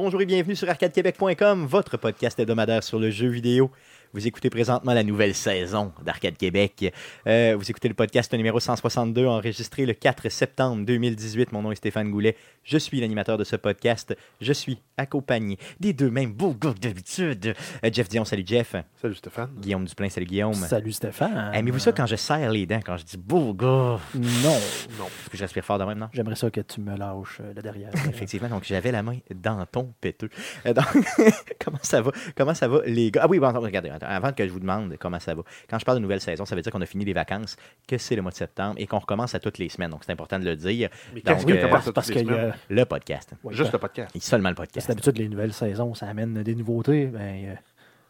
Bonjour et bienvenue sur arcadequebec.com, votre podcast hebdomadaire sur le jeu vidéo. Vous écoutez présentement la nouvelle saison d'Arcade Québec. Euh, vous écoutez le podcast numéro 162, enregistré le 4 septembre 2018. Mon nom est Stéphane Goulet. Je suis l'animateur de ce podcast. Je suis accompagné des deux mêmes beaux gars d'habitude. Euh, Jeff Dion, salut Jeff. Salut Stéphane. Guillaume Duplain, salut Guillaume. Salut Stéphane. Aimez-vous ça quand je serre les dents, quand je dis beau gars? Non. Non. Est-ce que je respire fort de même, non? J'aimerais ça que tu me lâches euh, là derrière. Effectivement, donc j'avais la main dans ton péteux. Euh, donc, comment ça va? Comment ça va, les gars? Ah oui, bon, regardez, avant que je vous demande comment ça va. Quand je parle de nouvelle saison, ça veut dire qu'on a fini les vacances, que c'est le mois de septembre et qu'on recommence à toutes les semaines. Donc, c'est important de le dire. Mais Donc, qu'est-ce qui euh, parce toutes les qu'il y a- semaines? Le podcast. Ouais, Juste le podcast. Et seulement le parce podcast. que d'habitude, les nouvelles saisons, ça amène des nouveautés. Ben, euh,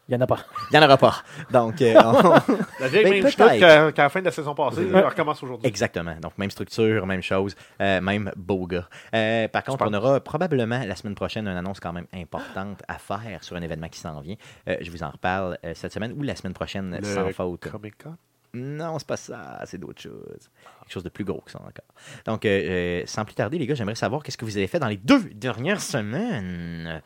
il n'y en a pas. Il n'y en aura pas. Donc, euh, on- La vieille Ben, même chenoute qu'à la fin de la saison passée, elle recommence aujourd'hui. Exactement. Donc, même structure, même chose, euh, même beau gars. Euh, par contre, on aura probablement la semaine prochaine une annonce quand même importante à faire sur un événement qui s'en vient. Euh, je vous en reparle euh, cette semaine ou la semaine prochaine, Le sans faute. Comic Con? Non, c'est pas ça, c'est d'autres choses. Quelque chose de plus gros que ça encore. Donc, sans plus tarder, les gars, j'aimerais savoir qu'est-ce que vous avez fait dans les deux dernières semaines.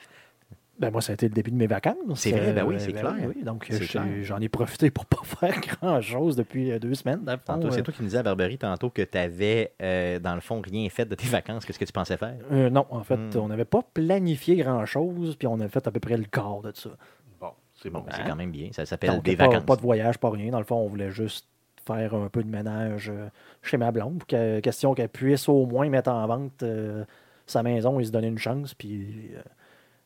Ben, moi, ça a été le début de mes vacances. C'est vrai, ben oui, c'est clair. oui, donc, C'est euh, clair. j'ai- j'en ai profité pour pas faire grand-chose depuis euh, deux semaines. Tantôt, c'est euh. toi qui me disais à Barberie tantôt que tu avais, dans le fond, rien fait de tes vacances. Qu'est-ce que tu pensais faire? Euh, non, en fait, Hmm. on n'avait pas planifié grand-chose, puis on a fait à peu près le quart de ça. Bon, c'est bon. C'est quand même bien. Ça s'appelle Donc, des pas, vacances. pas de voyage, pas rien. Dans le fond, on voulait juste faire un peu de ménage euh, chez ma blonde, pour que- question qu'elle puisse au moins mettre en vente euh, sa maison et se donner une chance. Puis euh,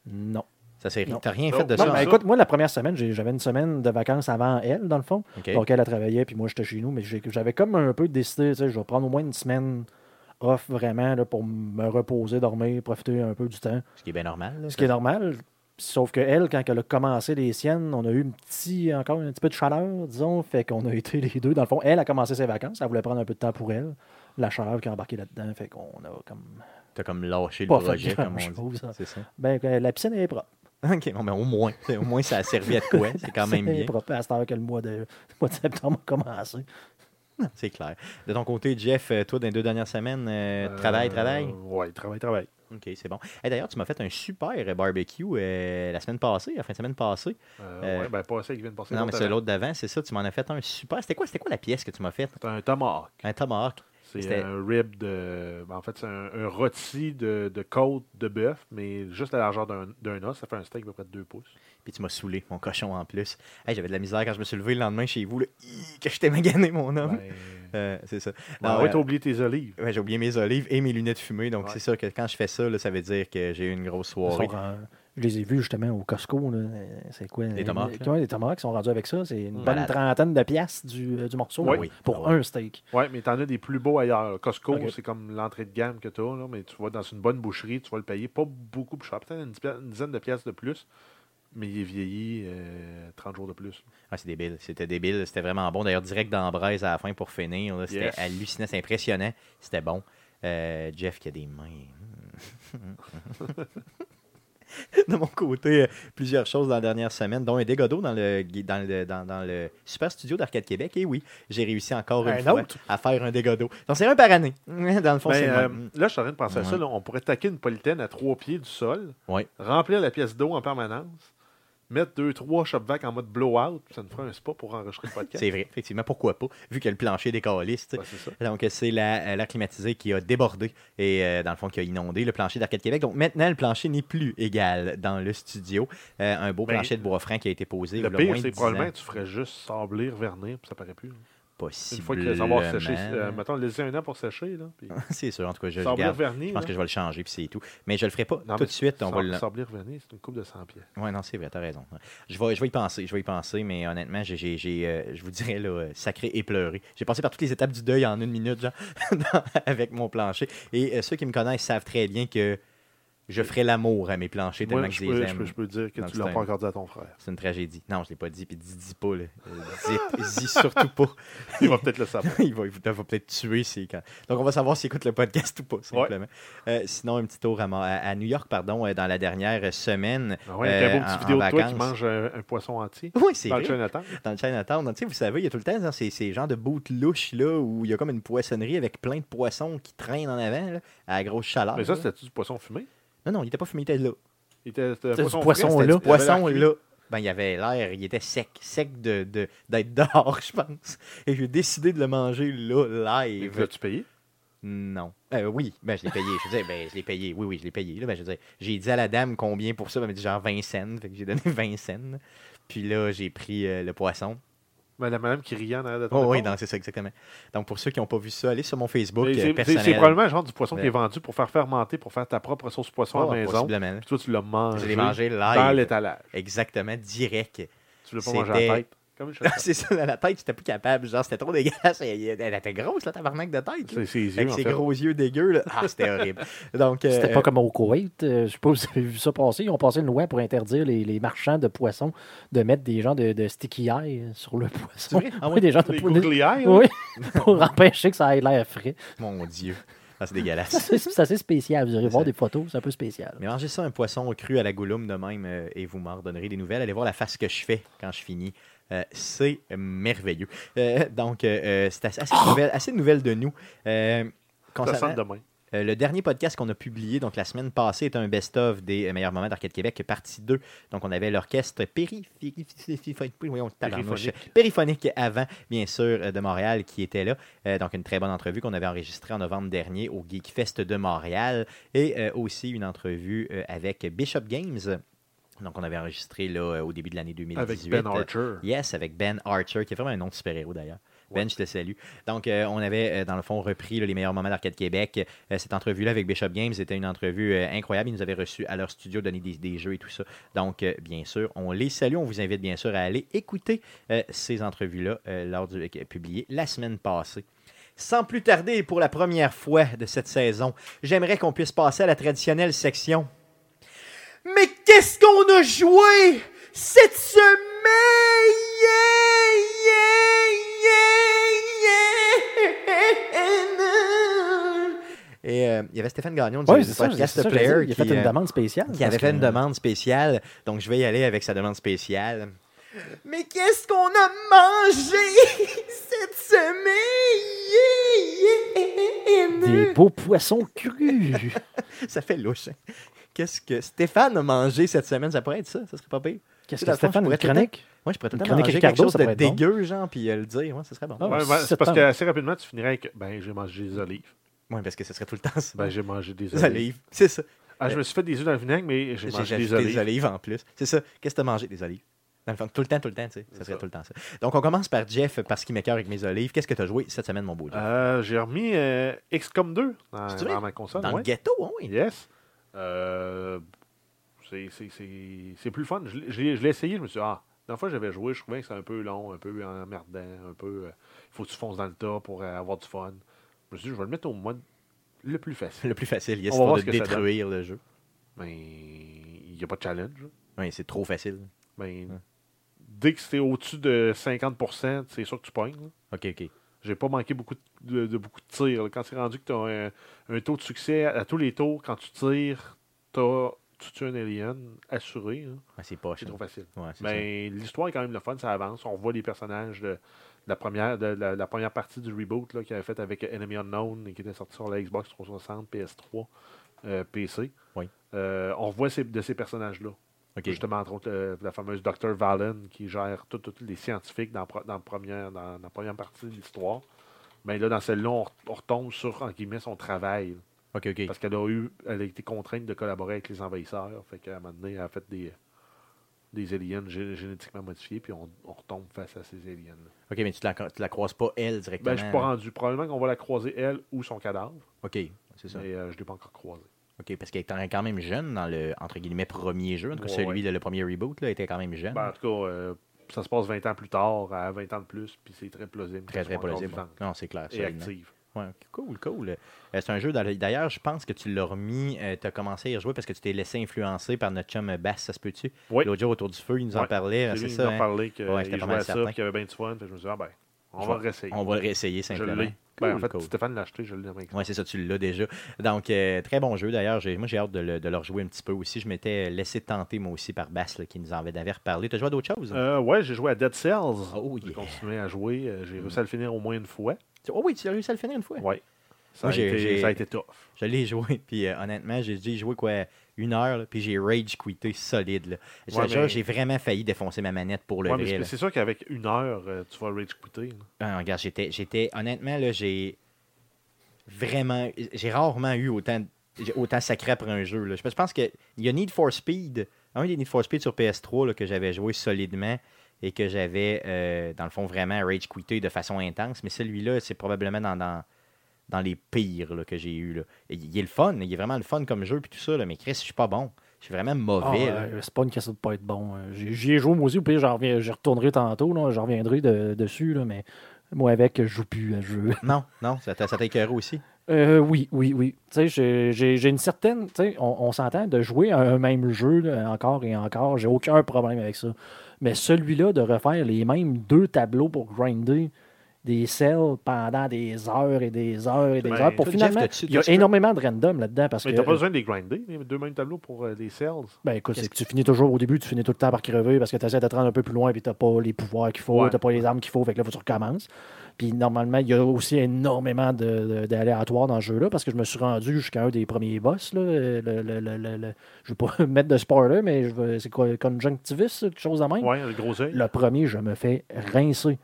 non. Ça s'est. T'as rien Non, fait de non, ça? Non, mais ça. écoute, moi, la première semaine, j'avais une semaine de vacances avant elle, dans le fond. OK. Donc, elle, elle travaillait, puis moi, j'étais chez nous. Mais j'avais comme un peu décidé, tu sais, je vais prendre au moins une semaine off vraiment là, pour me reposer, dormir, profiter un peu du temps. Ce qui est bien normal. là, Ce qui est normal. Sauf que elle, quand elle a commencé les siennes, on a eu un petit, encore un petit peu de chaleur, disons. Fait qu'on a été les deux. Dans le fond, elle a commencé ses vacances. Elle voulait prendre un peu de temps pour elle. La chaleur qui a embarqué là-dedans. Fait qu'on a comme. T'as comme lâché le projet, comme on dit. ça. C'est ça. Ben, que la piscine est propre. OK, bon, mais au moins. Au moins, ça a servi à quoi. C'est quand même C'est bien. propre à cette heure que le mois de, le mois de septembre a commencé. C'est clair. De ton côté, Jeff, euh, toi, dans les deux dernières semaines, euh, travail, Euh, travail? Ouais, travail, travail. OK, c'est bon. Et D'ailleurs, tu m'as fait un super barbecue euh, la semaine passée, la fin de semaine passée. Euh, ouais, ben, pas ça qui vient de passer. Non, mais c'est l'autre d'avant, c'est ça. Tu m'en as fait un super. C'était quoi, quoi la pièce que tu m'as faite? C'est un tomahawk. Un tomahawk. C'est un rib de. ben, en fait, c'est un, un rôti de, de côte de bœuf, mais juste la largeur d'un os. Ça fait un steak à peu près de 2 pouces. Puis tu m'as saoulé, mon cochon en plus. Hey, J'avais de la misère quand je me suis levé le lendemain chez vous. Là, que je t'ai magané, mon homme. Ben, Euh, c'est ça. ben, Non, ouais, euh, t'as oublié tes olives. ouais, j'ai oublié mes olives et mes lunettes fumées. Donc, Ouais. c'est sûr que quand je fais ça, là, ça veut dire que j'ai eu une grosse soirée. sont je les ai vus justement au Costco. là. Euh, C'est quoi? Les tomahawks, Les, ouais, les tomahawks sont rendus avec ça. C'est une bonne Malade. trentaine de piastres du, euh, du morceau là, Oui. pour Ah ouais. un steak. Ouais, mais t'en as des plus beaux ailleurs. là. Costco, Ok. c'est comme l'entrée de gamme que t'as, là, mais tu vas dans une bonne boucherie, tu vas le payer pas beaucoup plus cher, peut-être une, dizaine de pièces de plus, mais il est vieilli euh, 30 jours de plus. Ah, c'est débile. C'était débile. C'était vraiment bon. D'ailleurs, direct dans la braise à la fin pour finir. là, C'était Yes. hallucinant. C'est impressionnant. C'était bon. Euh, Jeff qui a des mains. de mon côté, euh, plusieurs choses dans la dernière semaine, dont un dégât d'eau dans le, dans, le, dans, dans le Super Studio d'Arcade Québec. Et oui, j'ai réussi encore une Un fois autre? à faire un dégât d'eau. Donc, c'est un par année. Dans le fond, Ben, c'est euh, là, je suis en train de penser à ça. Là, on pourrait taquer une polythène à trois pieds du sol, Ouais. remplir la pièce d'eau en permanence, mettre deux, trois shop vac en mode blowout, ça nous ferait un spa pour enregistrer le podcast. C'est vrai, effectivement. Pourquoi pas? Vu que le plancher des calistes. Ouais, c'est ça. Donc, c'est la- euh, l'air climatisé qui a débordé et, euh, dans le fond, qui a inondé le plancher d'Arcade Québec. Donc, maintenant, le plancher n'est plus égal dans le studio. Euh, un beau Ben, plancher de bois franc qui a été posé. Le pire, c'est 10 probablement ans. tu ferais juste sablir, vernir, puis ça paraît plus. Là. Une Possiblement. fois que ça va avoir séché, euh, mettons, laisser un an pour sécher, puis c'est sûr, en tout cas, je, garde. Je pense là. que je vais le changer, puis c'est tout. Mais je le ferai pas Non, tout de suite. On va Sab- le... Vernir, c'est une coupe de 100 pieds. Ouais, non, c'est vrai, t'as raison. Je vais, je vais y penser, je vais y penser, mais honnêtement, j'ai, euh, je vous dirais, là, euh, sacré et pleuré. J'ai passé par toutes les étapes du deuil en une minute, genre, avec mon plancher. Et euh, ceux qui me connaissent savent très bien que je ferai l'amour à mes planchers tellement Moi, que je je les peux, je, aime. peux, je peux dire que tu l'as pas encore dit à ton frère. C'est une tragédie. Non, je l'ai pas dit, puis dis, dis pas, là. Euh, dis, dis surtout pas. Il va peut-être le savoir. il va, il va peut-être tuer quand. Donc, on va savoir s'il écoute le podcast ou pas, simplement. Euh, sinon, un petit tour à, à- New York, pardon, euh, dans la dernière semaine. Ah ouais, euh, un beau petit en- vidéo en de toi qui mange un, un poisson entier. Oui, c'est Dans le vrai. Chinatown. Dans le Chinatown. Donc, vous savez, il y a tout le temps dans ces, ces genres de boutes louches là, où il y a comme une poissonnerie avec plein de poissons qui traînent en avant là, à la grosse chaleur. Mais ça, c'était-tu du poisson fumé? Non, non, il était pas fumé, il était là. Il était, C'est du poisson poisson là. Poisson, là, ben, il avait l'air, il était sec, sec de, de- d'être dehors, je pense. Et j'ai décidé de le manger là, Et live. L'as-tu payé? Non. Euh, oui, ben, je l'ai payé. Je dire, ben, je l'ai payé. Oui, oui, je l'ai payé. Là, ben, je j'ai dit à la dame combien pour ça. Ben, elle m'a dit genre 20 cents. Fait que j'ai donné 20 cents. Puis là, j'ai pris euh, le poisson. La madame qui riait en arrière de ton Oh, oui, non, c'est ça, exactement. Donc, pour ceux qui n'ont pas vu ça, allez sur mon Facebook euh, C'est c'est- personnel. c'est probablement le genre du poisson qui est vendu pour faire fermenter, pour faire ta propre sauce poisson Oh, à la maison. Puis toi, tu l'as mangé, Je l'ai mangé live. dans l'étalage. Exactement, direct. Tu l'as pas mangé à la tête. Comme une chaussette. c'est ça, dans la tête, j'étais plus capable. Genre, c'était trop dégueulasse. Elle, elle était grosse, la tabarnak de tête. C'est ses yeux, Avec en ses fait. gros yeux dégueux, là. Ah, c'était horrible. Donc, euh, C'était pas comme au Koweït. euh, je sais pas si vous avez vu ça passer. Ils ont passé une loi pour interdire les, les marchands de poissons de mettre des gens de, de sticky eye sur le poisson. Ah oui, ouais? des gens de Les poisson. googly eyes, là. Oui, pour empêcher que ça ait l'air frais. Mon Dieu. Ah, c'est dégueulasse. C'est c'est assez spécial. Vous irez voir des photos, c'est un peu spécial. Mais mangez ça, un poisson cru à la gouloume de même, euh, et vous m'en redonnerez des nouvelles. Allez voir la face que je fais quand je finis. Euh, c'est merveilleux. Euh, donc, euh, c'est assez, assez de nouvelles, assez de nouvelles de nous. Ça concernant- demain. Le dernier podcast qu'on a publié, donc la semaine passée, est un best-of des meilleurs moments d'Arcade Québec, partie 2. Donc, on avait l'orchestre périphonique, Périphonique. avant, bien sûr, de Montréal, qui était là. Donc, une très bonne entrevue qu'on avait enregistrée en novembre dernier au Geek Fest de Montréal. Et aussi une entrevue avec Bishop Games. Donc, on avait enregistré là, euh, au début de l'année 2018. Avec Ben Archer. Yes, avec Ben Archer, qui est vraiment un nom de super-héros d'ailleurs. Ben, je te salue. Donc, euh, on avait, euh, dans le fond, repris là, les meilleurs moments d'Arcade Québec. Euh, cette entrevue-là avec Bishop Games était une entrevue euh, incroyable. Ils nous avaient reçus à leur studio, donner des, des jeux et tout ça. Donc, euh, bien sûr, on les salue. On vous invite bien sûr à aller écouter euh, ces entrevues-là euh, lors du, euh, publiées la semaine passée. Sans plus tarder, pour la première fois de cette saison, j'aimerais qu'on puisse passer à la traditionnelle section. Mais qu'est-ce qu'on a joué cette semaine? Et euh, il y avait Stéphane Gagnon du, Oui, du podcast ça, Player qui, fait une euh, demande spéciale. qui avait fait que- une demande spéciale. Donc, je vais y aller avec sa demande spéciale. Mais qu'est-ce qu'on a mangé cette semaine? Des beaux poissons crus. Ça fait louche. hein? Qu'est-ce que Stéphane a mangé cette semaine? Ça pourrait être ça? Ça serait pas pire? Qu'est-ce que Stéphane, une chronique? Moi, je pourrais tout le temps manger Ricardo, quelque chose de bon. dégueu, genre, puis le dire. Ouais, ça serait bon. Ah, Ouais, ouais, c'est parce ans. que assez rapidement, tu finirais avec Ben, j'ai mangé des olives. Ouais, parce que ce serait tout le temps ça. Ben, j'ai mangé des Des olives. olives. C'est ça. Ah, je me suis fait des œufs dans le vinaigre, mais j'ai mangé des olives. des olives en plus. C'est ça. Qu'est-ce que t'as mangé? Des olives? Dans le fond, tout le temps, tout le temps, tu sais. Ça serait ça. tout le temps ça. Donc, on commence par Jeff parce qu'il m'écœure avec mes olives. Qu'est-ce que t'as joué cette semaine, mon beau Jeff? Euh, j'ai remis euh, XCOM 2 dans, ma console. Dans ouais. le ghetto, hein, oui. Yes. Euh, c'est- plus fun. Je l'ai- je l'ai je l'ai essayé, je me suis dit, ah, la fois que j'avais joué, je trouvais que c'était un peu long, un peu emmerdant, un peu. euh, Il faut que tu fonces dans le tas pour euh, avoir du fun. Je me suis dit, je vais le mettre au mode le plus facile. Le plus facile, yes, On va de détruire le jeu. Mais il n'y a pas de challenge. Oui, c'est trop facile. Ben, Dès que c'est au-dessus de 50%, c'est sûr que tu pognes. là. Ok, ok. J'ai pas manqué beaucoup de, de beaucoup de tirs. là. Quand c'est rendu que tu as un, un taux de succès à, tous les tours, quand tu tires, t'as- tu tues un alien assuré. là. Ouais, c'est pas C'est trop facile. Ouais. Mais l'histoire est quand même le fun, ça avance. On voit les personnages de, de la, première, de, la, la première partie du reboot là, qu'il avait fait avec Enemy Unknown et qui était sorti sur la Xbox 360, PS3, euh, PC. Oui. Euh, on voit ces- de ces personnages-là. Justement, entre autres, euh, la fameuse Dr. Valen qui gère tous les scientifiques dans, la première, dans, la première partie de l'histoire. Mais là, dans celle-là, on, re- on retombe sur, en guillemets, son travail. là. Ok, ok. Parce qu'elle a eu, elle a été contrainte de collaborer avec les envahisseurs. Fait qu'à un moment donné, elle a fait des, des aliens gé- génétiquement modifiés, puis on, on retombe face à ces aliens-là. Ok, mais tu la, tu la croises pas elle directement. Ben, je suis pas rendu. Probablement qu'on va la croiser, elle, ou son cadavre. Ok, c'est ça. Mais euh, je ne l'ai pas encore croisé. Ok, parce qu'elle était quand même jeune dans le, entre guillemets, premier jeu. En tout cas, Ouais, celui ouais. de le premier reboot, là, était quand même jeune. Ben, en tout cas, euh, ça se passe 20 ans plus tard, à 20 ans de plus, puis c'est très plausible. très, très plausible. Non, c'est clair. Et active. Ouais, cool, cool. Euh, c'est un jeu, d'ailleurs, je pense que tu l'as remis, tu as commencé à y rejouer parce que tu t'es laissé influencer par notre chum euh, Bass, ça se peut-tu? Oui. L'autre jour, autour du feu, il nous en parlait, c'est ça. il m'en hein? parlait qu'il Ouais, jouait à ça, qu'il y avait bien du fun. Fait que je me suis dit, ah ben, on Je va le réessayer. On va le réessayer Je simplement. L'ai. Ben, en fait, cool. Stéphane l'a acheté, je l'ai avec Oui, c'est ça, tu l'as déjà. Donc, euh, très bon jeu d'ailleurs. J'ai- Moi, j'ai hâte de le, de le rejouer un petit peu aussi. Je m'étais laissé tenter, moi aussi, par Bass, là, qui nous en avait reparlé. Tu as joué à d'autres choses? Euh, ouais, j'ai joué à Dead Cells. Oh, J'ai yeah. continué à jouer. Euh, J'ai réussi à le finir au moins une fois. Oh oui, tu as réussi à le finir une fois? Ouais. Ça, Moi, a j'ai- été, j'ai- ça a été tough. Je l'ai joué, puis euh, honnêtement, j'ai dû jouer quoi une heure, là, puis j'ai rage quitté solide. Ouais, mais- J'ai vraiment failli défoncer ma manette pour le Ouais, c'est- sûr qu'avec une heure, euh, tu vas rage quitter. Ah, regarde, j'étais, j'étais, honnêtement, là, j'ai vraiment, j'ai rarement eu autant, autant sacré après un jeu. Là. Je pense qu'il y a Need for Speed, un des Need for Speed sur PS3 là, que j'avais joué solidement et que j'avais, euh, dans le fond, vraiment rage quitté de façon intense. Mais celui-là, c'est probablement dans, dans, dans les pires là, que j'ai eu. Là. Et Il est le fun, il est vraiment le fun comme jeu puis tout ça, là, mais Chris, je suis pas bon. Je suis vraiment Ah, mauvais. là. euh, c'est pas une question de pas être bon. Euh, J'y ai joué moi aussi, reviens- j'y retournerai tantôt, j'en reviendrai de- dessus, là, mais moi avec, je joue plus à ce jeu. Non, non, ça écœuré aussi? Euh, oui, oui, oui. J'ai- une certaine. On, on s'entend de jouer à un même jeu là, encore et encore. J'ai aucun problème avec ça. Mais celui-là, de refaire les mêmes deux tableaux pour grinder des cells pendant des heures et des heures et des Ben, heures. Pour finalement, Jeff, il y a énormément de random là-dedans parce Mais t'as pas besoin de les grinder, les deux mêmes tableaux pour euh, les cells. Ben écoute, c'est que tu finis toujours au début, tu finis tout le temps par crever parce que tu essaies de te rendre un peu plus loin et tu n'as pas les pouvoirs qu'il faut, Ouais. n'as pas les armes qu'il faut, fait que là, faut que tu recommences. Puis normalement, il y a aussi énormément d'aléatoires dans ce jeu-là parce que je me suis rendu jusqu'à un des premiers boss. Là, le, le- le- je ne veux pas mettre de spoiler, mais c'est quoi, Conjunctivis, quelque chose de même? Ouais, le gros œil. Le premier, je me fais rincer.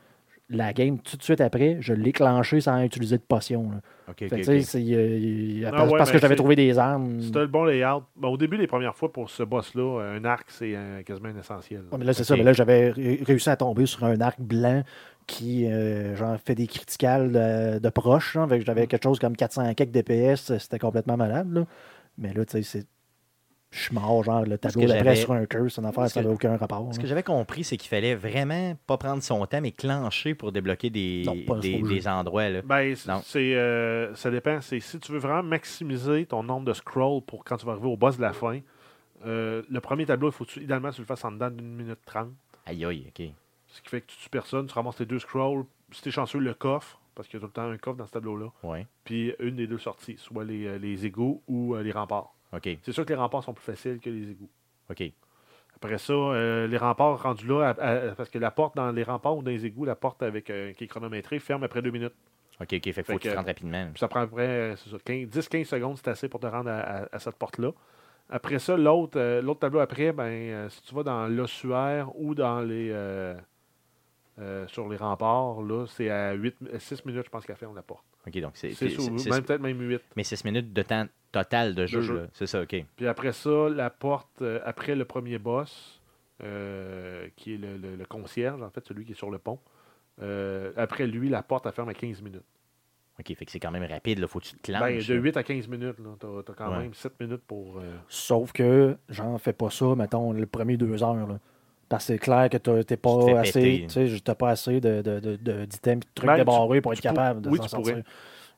La game, tout de suite après, je l'ai clenché sans utiliser de potion. là. Fait euh, Ah parce, ouais, parce mais que j'avais trouvé des armes. T'as le bon layout, ben, au début, les premières fois pour ce boss-là, un arc, c'est euh, quasiment un essentiel. Ouais, mais là, c'est ça. Mais là, j'avais ré- réussi à tomber sur un arc blanc qui euh, genre, fait des criticales de, de proche. là. Fait que Mm. j'avais quelque chose comme 400 quelques DPS. C'était complètement malade. là. Mais là, tu sais, c'est. Je suis mort, genre, le tableau d'après sur un curse, une affaire, ça n'avait aucun rapport. Ce là. que j'avais compris, c'est qu'il fallait vraiment pas prendre son temps, mais clencher pour débloquer des, Non, des, endroits. Là. Ben, c'est, euh, ça dépend. C'est si tu veux vraiment maximiser ton nombre de scrolls pour quand tu vas arriver au boss de la fin, euh, le premier tableau, il faut que tu, idéalement tu le fasses en dedans d'une minute trente. Aïe, aïe, ok. Ce qui fait que tu tues personne, tu ramasses tes deux scrolls. Si t'es chanceux, le coffre, parce qu'il y a tout le temps un coffre dans ce tableau-là. Ouais, Puis une des deux sorties, soit les, euh, les égouts ou euh, les remparts. Ok, C'est sûr que les remparts sont plus faciles que les égouts. ok. Après ça, euh, les remparts rendus là, à- à- parce que la porte dans les remparts ou dans les égouts, la porte avec euh, qui est chronométrée, ferme après deux minutes. Ok, ok. Fait faut que tu que- te rentres rapidement. Ça prend à peu près euh, c'est ça, 15 10-15 secondes, c'est assez pour te rendre à, cette porte-là. Après ça, l'autre euh, l'autre tableau après, ben, euh, si tu vas dans l'ossuaire ou dans les euh, euh, sur les remparts, là, c'est à 8, 6 minutes, je pense, qu'elle ferme la porte. Ok, donc c'est- même peut-être même 8. Mais 6 minutes de temps total de jeu, jeu. là. c'est ça, ok. Puis après ça, la porte, euh, après le premier boss, euh, qui est le, le- le concierge, en fait, celui qui est sur le pont. euh, après lui, la porte, elle ferme à 15 minutes. Ok, fait que c'est quand même rapide, là. Faut que tu te Ben, clenches. de là. 8 à 15 minutes, tu as, quand Ouais. même 7 minutes pour. euh, Sauf que j'en fais pas ça, mettons, le premier deux heures. Là. Parce que c'est clair que t'as- t'es Tu pas assez, péter. tu sais, t'as pas assez de, de, de, de- d'items, de trucs Ben, tu- débarrés pour être tu pour- capable de oui, s'en tu sortir. pourrais.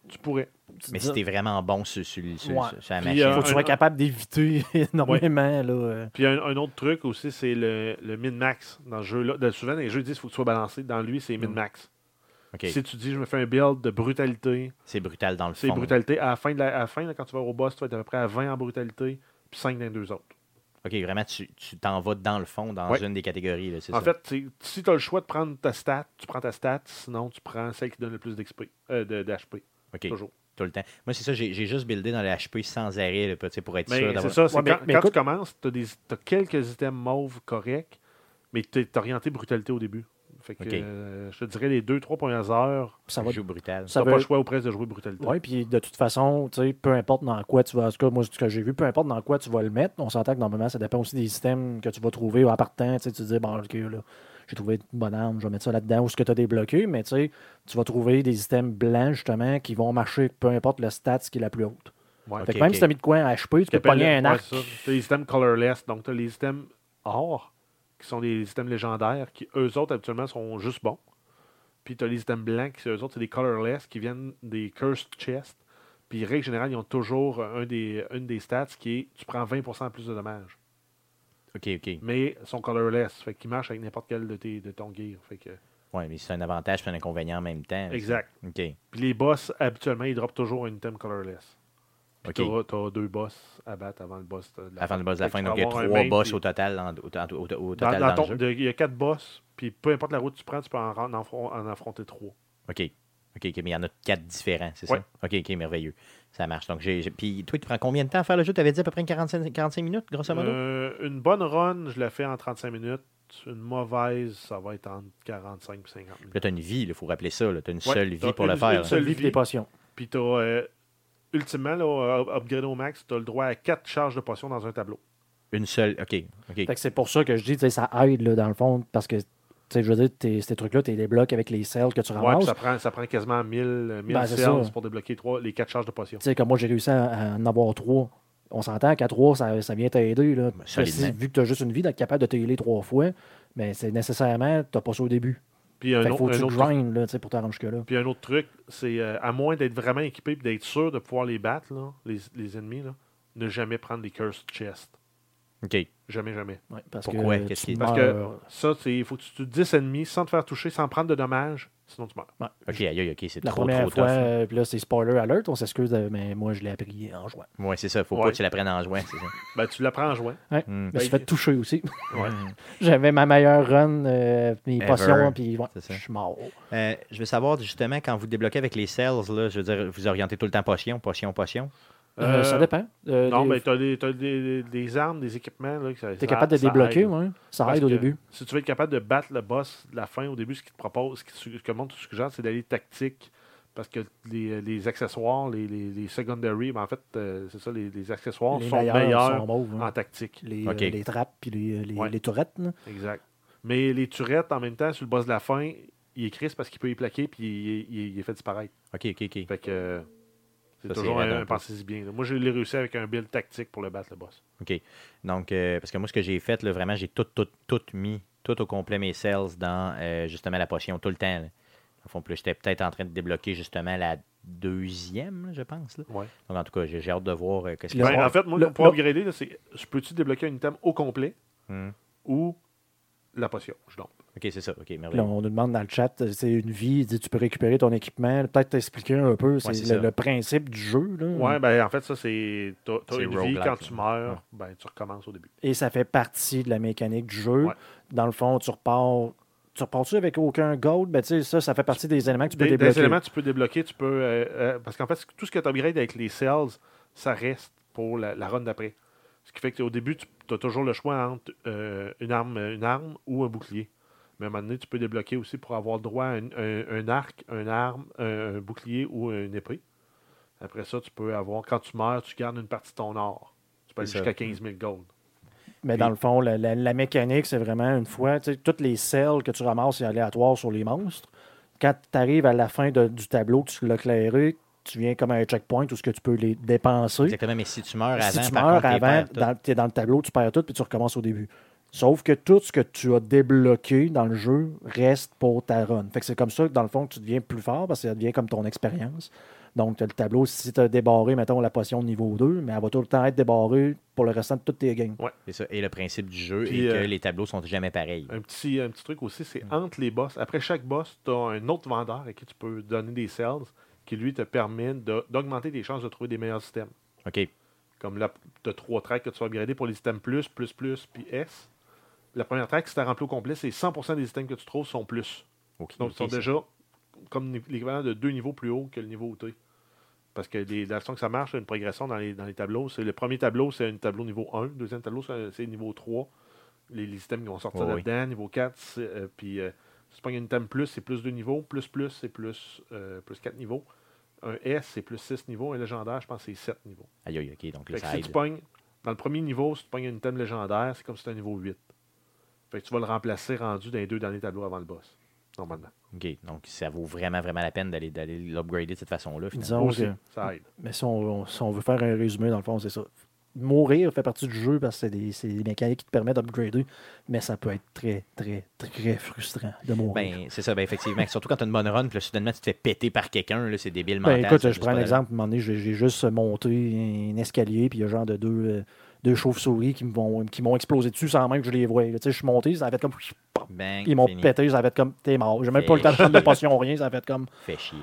Tu pourrais. Mais si t'es vraiment bon sur, sur, sur- Ouais. sur- sur la machine. euh, Faut que tu sois capable d'éviter énormément. Là, euh. Puis un, un autre truc aussi, c'est le, le min-max dans ce jeu-là. Dans- Souvent, dans les jeux, ils disent qu'il faut que tu sois balancé. Dans lui, c'est min-max. Ok, Si tu dis, je me fais un build de brutalité, C'est brutal dans le c'est fond. brutalité. À la fin, de la, à la fin là, quand tu vas au boss, tu vas être à peu près à 20 en brutalité, puis 5 dans les deux autres. Ok, vraiment, tu tu t'en vas dans le fond, dans Ouais. une des catégories. là, c'est En ça. fait, c'est- si tu as le choix de prendre ta stat, tu prends ta stat, sinon tu prends celle qui donne le plus d'XP, euh, de- d'HP, Toujours. tout le temps. Moi, c'est ça, j'ai j'ai juste buildé dans le HP sans arrêt, là, pour être sûr c'est d'avoir. ça, c'est Ouais, mais- quand, mais quand écoute- tu commences, tu as, quelques items mauves corrects, mais tu es orienté brutalité au début. Fait que euh, je te dirais les 2-3 premières heures, Ça va jeu brutal. tu Ça n'as veut- pas le choix ou presque de jouer brutalité. Oui, puis de toute façon, tu sais, peu importe dans quoi tu vas. En tout cas, moi, ce que j'ai vu, peu importe dans quoi tu vas le mettre, on s'entend que normalement, ça dépend aussi des systèmes que tu vas trouver en partant. Tu sais, tu te dis, bon, ok, là, j'ai trouvé une bonne arme, je vais mettre ça là-dedans, ou ce que tu as débloqué, mais tu sais, tu vas trouver des systèmes blancs, justement, qui vont marcher, peu importe le stat qui est la plus haute. Ouais. Fait que même si tu as mis de quoi en HP, tu peux pogner un arc. c'est ça. T'as les items colorless, donc tu as les items or, qui sont des items légendaires, qui eux autres habituellement sont juste bons. Puis tu as les items blancs, qui eux autres, c'est des colorless, qui viennent des cursed chests. Puis règle générale, ils ont toujours un des, une des stats qui est tu prends 20% plus de dommages. Ok, ok. Mais ils sont colorless, fait qu'ils marchent avec n'importe quel de, tes, de ton gear. Fait que, Ouais, mais c'est un avantage et un inconvénient en même temps. exact. Ok. Puis les boss, habituellement, ils droppent toujours un item colorless. Puis t'auras- t'as deux boss à battre avant le boss de la Avant le boss de la fin, tu donc il y a trois boss puis- au total, en- au, au- au- au Dans, total dans dans, ton- le jeu. de- il y a quatre boss, puis peu importe la route que tu prends, tu peux en, en affronter trois. Ok. OK, OK, mais il y en a quatre différents, c'est Ouais. ça? OK, OK, merveilleux. Ça marche. Donc, j'ai, Puis toi, tu prends combien de temps à faire le jeu? Tu avais dit à peu près une 45, 45 minutes, grosso modo? Euh, une bonne run, je la fais en 35 minutes. Une mauvaise, ça va être entre 45 et 50 minutes. Là, tu as une vie, il faut rappeler ça. Tu as une Ouais, seule vie pour une- le faire. une là. seule Celui vie. des potions. Puis tu as, ultimement, là, up- upgrade au max, tu as le droit à 4 charges de potions dans un tableau. Une seule. OK. OK. C'est pour ça que je dis, tu sais, ça aide, là, dans le fond, parce que, je veux dire, t'es- ces trucs-là, tu les blocs avec les cells que tu Ouais, ramasses. ça prend, ça prend quasiment 1000, euh, 1000 Ben, cells pour débloquer trois, les 4 charges de potions. Tu sais, comme moi, j'ai réussi à, à en avoir trois. On s'entend qu'à trois, ça, ça vient t'aider. Là. Ben, si- vu que tu as juste une vie, d'être capable de t'aider trois fois, mais c'est nécessairement, tu pas ça au début. Puis un, autre, faut que un tu autre grind là, tu sais, pour t'en rendre jusque-là. Puis un autre truc, c'est euh, à moins d'être vraiment équipé et d'être sûr de pouvoir les battre, là, les, les ennemis, là, ne jamais prendre des cursed chests. OK. Jamais, jamais. Ouais, parce Pourquoi? que Qu'est-ce tu qui- Parce que ça, il faut que tu tues 10 ennemis sans te faire toucher, sans prendre de dommages, sinon tu meurs. Ouais. OK, aïe, aïe, OK, c'est La trop, première trop fois, tough. euh, puis là, c'est spoiler alert, on s'excuse, euh, mais moi, je l'ai appris en jouant. Oui, c'est ça. faut pas Ouais. que tu la prennes en juin, c'est ça. Ben, tu l'apprends en. Ouais. Hmm. Je me suis fait toucher aussi. Ouais. J'avais ma meilleure run, euh, mes Ever. potions, puis ouais, C'est ça. je suis mort. Euh, je veux savoir, justement, quand vous débloquez avec les cells, là, je veux dire, vous orientez tout le temps potion, potion, potion. Euh, ça Euh, dépend. Euh, Non, mais tu as, des, t'as des, des armes, des équipements. ça- T'es ça- capable de ça débloquer, aide. ouais. Ça Parce aide au début. Si tu veux être capable de battre le boss de la fin, au début, ce qu'il te propose, ce qui te suggère, c'est d'aller tactique. Parce que les, les accessoires, les, les, les secondary, ben en fait, euh, c'est ça, les, les accessoires Les sont meilleurs, meilleurs, sont mauves, hein. en tactique. Les, euh, trappes puis les, les, Ouais. les tourettes. là. Exact. Mais les turettes, en même temps, sur le boss de la fin, il est crisp parce qu'il peut y plaquer puis il, il- il est fait disparaître. OK, OK, OK. Fait que euh, c'est toujours raide un un, pensez-y bien. là. Moi, je l'ai réussi avec un build tactique pour le battre, le boss. OK. Donc, euh, parce que moi, ce que j'ai fait, là, vraiment, j'ai tout, tout, tout mis, tout au complet mes cells dans euh, justement la potion tout le temps. là. Au fond, j'étais peut-être en train de débloquer justement la deuxième, là, je pense. là. Ouais. Donc, en tout cas, j'ai hâte de voir euh, qu'est-ce Puis là, qu'il Ben, y a. en fait, moi, le- pour le- upgrader, là, c'est je peux-tu débloquer un item au complet Hmm. ou la potion? Je dompe. OK, c'est ça. OK, là, merveilleux. on nous demande dans le chat, euh, c'est une vie, il dit, tu peux récupérer ton équipement. Peut-être t'expliquer un peu, c'est c'est le, principe du jeu. Ouais, ben en fait, ça, c'est. T'as t'as C'est une vie, quand tu meurs, ben tu recommences au début. Et ça fait partie de la mécanique du jeu. Ouais. Dans le fond, tu repars. Tu repars-tu avec aucun gold? Ben, tu sais, ça, ça fait partie des éléments que tu peux Des, des débloquer. éléments que tu peux débloquer, tu peux. euh, euh, parce qu'en fait, tout ce que tu upgrades avec les cells, ça reste pour la, la run d'après. Ce qui fait qu'au début, tu as toujours le choix entre euh, une, arme, une arme ou un bouclier. Mais à un moment donné, tu peux débloquer aussi pour avoir droit à un, un- un arc, un arme, un, un bouclier ou une épée. Après ça, tu peux avoir, quand tu meurs, tu gardes une partie de ton or. Tu peux aller jusqu'à 15 000 gold. Mais Puis- dans le fond, la, la- la mécanique, c'est vraiment une fois, tu sais, toutes les cells que tu ramasses, c'est aléatoire sur les monstres. Quand tu arrives à la fin de- du tableau, tu l'as clairé, tu viens comme à un checkpoint où ce que tu peux les dépenser. Exactement, mais si tu meurs si avant, tu par meurs contre, avant, tu es dans le tableau, tu perds tout, puis tu recommences au début. Sauf que tout ce que tu as débloqué dans le jeu reste pour ta run. Fait que c'est comme ça que dans le fond, que tu deviens plus fort parce que ça devient comme ton expérience. Donc, tu as le tableau, si tu as débarré, mettons, la potion de niveau 2, mais elle va tout le temps être débarrée pour le restant de toutes tes games. C'est ça. Et le principe du jeu Puis, est que euh, les tableaux sont jamais pareils. Un petit, un petit truc aussi, c'est Mm. entre les boss. Après chaque boss, tu as un autre vendeur à qui tu peux donner des cells qui, lui, te permet d'augmenter tes chances de trouver des meilleurs systèmes. OK. Comme là, tu as trois tracks que tu vas upgrader pour les systèmes plus, plus, plus, puis S. La première track, si tu rempli au complet, c'est 100% des systèmes que tu trouves sont plus. Donc, ils sont déjà comme l'équivalent de deux niveaux plus haut que le niveau où tu es. Parce que les, la façon que ça marche, c'est une progression dans les, dans les tableaux. C'est le premier tableau, c'est un tableau niveau 1. Le deuxième tableau, c'est niveau 3. Les, les systèmes qui vont sortir oui. là-dedans. Niveau 4, c'est, euh, puis euh, si tu prends un item plus, c'est plus 2 niveaux. Plus plus, c'est plus, euh, plus 4 niveaux. Un S, c'est plus 6 niveaux. Un légendaire, je pense que c'est 7 niveaux. Aïe, aïe, OK. Donc là, ça si aide. tu pognes, dans le premier niveau, si tu pognes un item légendaire, c'est comme si c'était un niveau 8. Fait que tu vas le remplacer rendu dans les deux derniers tableaux avant le boss. Normalement. OK. Donc, ça vaut vraiment, vraiment la peine d'aller d'aller l'upgrader de cette façon-là. finalement. Disons Aussi, que- ça aide. Mais si on, on- si on veut faire un résumé, dans le fond, c'est ça. Mourir fait partie du jeu parce que c'est des, c'est des mécaniques qui te permettent d'upgrader, mais ça peut être très, très, très frustrant de mourir. Ben, c'est ça, ben, effectivement. Surtout quand tu as une bonne run, puis là, soudainement, tu te fais péter par quelqu'un, là, c'est débile Ben, mental. écoute, je prends un exemple. À un moment donné, j'ai j'ai juste monté un escalier, puis il y a genre de deux, euh, deux chauves-souris qui me vont- qui m'ont explosé dessus sans même que je les voie. là. Tu sais, je suis monté, ça a fait comme. Bang, Ils m'ont pété, ça a fait comme. T'es mort. J'ai même pas eu le temps de prendre de potion, rien. Ça a fait comme. Fait chier.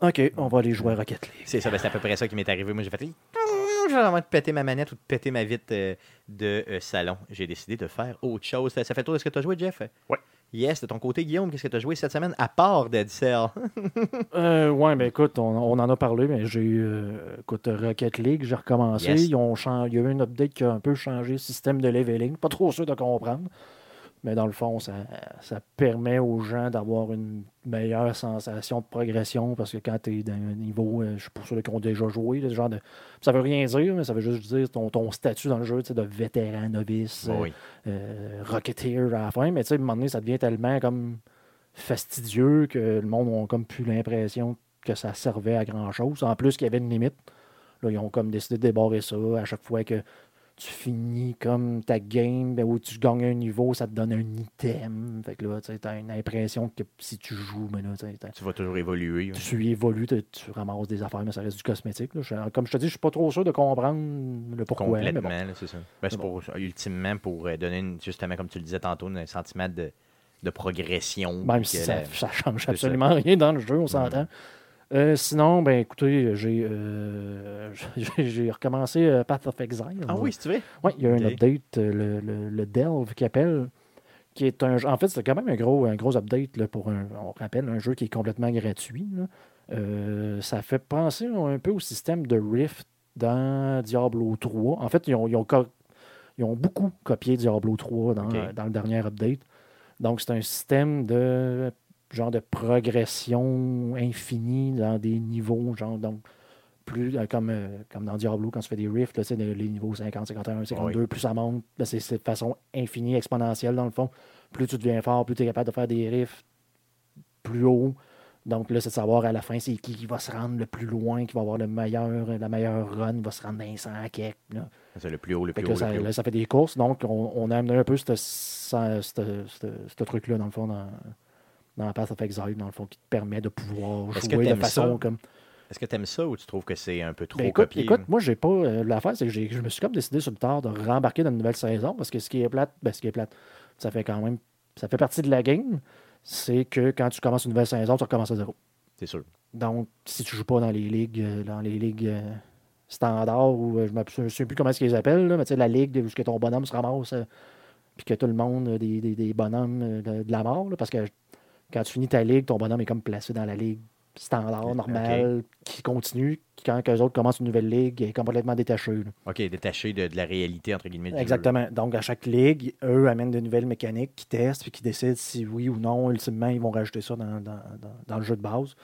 Ok, on va aller jouer à Rocket League. C'est ça, ben, c'est à peu près ça qui m'est arrivé. Moi, j'ai fait. Je vais vraiment de péter ma manette ou de péter ma vitre euh, de euh, salon. J'ai décidé de faire autre chose. Ça, ça fait tour de ce que tu as joué, Jeff? Ouais. Yes, de ton côté, Guillaume, qu'est-ce que tu as joué cette semaine à part Dead Cell? Euh, ouais, ben écoute, on, on en a parlé, mais j'ai eu euh, écoute, Rocket League, j'ai recommencé. Yes. Ils ont Il y a eu une update qui a un peu changé le système de leveling. Pas trop sûr de comprendre. Mais dans le fond, ça, ça permet aux gens d'avoir une meilleure sensation de progression parce que quand tu es dans un niveau, euh, je suis pour ceux qui ont déjà joué, le genre de. Ça veut rien dire, mais ça veut juste dire ton, ton statut dans le jeu tu sais, de vétéran, novice, oui. euh, Rocketeer à la fin, mais tu sais, à un moment donné, ça devient tellement comme fastidieux que le monde a comme plus l'impression que ça servait à grand chose. En plus qu'il y avait une limite. Là, ils ont comme décidé de débarrer ça. À chaque fois que tu finis comme ta game, ben, où tu gagnes un niveau, ça te donne un item. Fait que là, tu as une impression que si tu joues, mais là, tu vas toujours évoluer. tu évolues, tu, ramasses des affaires, mais ça reste du cosmétique. là. Je- comme je te dis, je suis pas trop sûr de comprendre le pourquoi. mais Complètement, bon. c'est ça. Ben, c'est pour, ultimement pour euh, donner, une- justement, comme tu le disais tantôt, un sentiment de, de progression. Même si ça, la- ça change ça. absolument rien dans le jeu, on s'entend. Euh, sinon, ben écoutez, j'ai euh, j'ai recommencé euh, Path of Exile. Ah oui, si tu veux. Oui, il y a un update, le, le, le Delve qui appelle, qui est un jeu- En fait, c'est quand même un gros, un gros update là, pour un, on rappelle, un jeu qui est complètement gratuit. ça fait penser un peu au système de Rift dans Diablo 3. En fait, ils ont, ils ont, co- ils ont beaucoup copié Diablo 3 dans, dans le dernier update. Donc, c'est un système de genre de progression infinie dans des niveaux, genre donc plus euh, comme, euh, comme dans Diablo quand tu fais des rifts, là, tu sais, les niveaux 50, 51, 52, plus ça monte, là, c'est de façon infinie, exponentielle dans le fond. Plus tu deviens fort, plus tu es capable de faire des rifts plus haut. Donc là, c'est de savoir à la fin c'est qui qui va se rendre le plus loin, qui va avoir le meilleur, la meilleure run, il va se rendre dans les 100 quelques, là. C'est le plus haut, le Fait plus haut, le ça, plus là, ça fait des courses. Donc, on, on a amené un peu ce truc-là, dans le fond, dans, dans Path of Exile, dans le fond, qui te permet de pouvoir jouer de façon ça? comme. Est-ce que tu aimes ça ou tu trouves que c'est un peu trop Ben, écoute, copié? écoute, moi, j'ai pas. euh, L'affaire, c'est que je me suis comme décidé sur le tard de rembarquer dans une nouvelle saison parce que ce qui est plate, ben, ce qui est plate, ça fait quand même. Ça fait partie de la game. C'est que quand tu commences une nouvelle saison, tu recommences à zéro. C'est sûr. Donc, si tu joues pas dans les ligues, euh, dans les ligues euh, standards ou euh, je ne souviens plus comment est-ce qu'ils appellent, là, mais tu sais, la ligue où ce que ton bonhomme se ramasse, euh, puis que tout le monde a des, des- des bonhommes de, de la mort, là, parce que quand tu finis ta ligue, ton bonhomme est comme placé dans la ligue standard, normale, qui continue. Quand eux autres commencent une nouvelle ligue, il est complètement détaché. là. OK, détaché de, de la réalité, entre guillemets, du jeu. Exactement. Donc, à chaque ligue, eux amènent de nouvelles mécaniques qui testent puis qui décident si oui ou non, ultimement, ils vont rajouter ça dans, dans- dans- dans le jeu de base.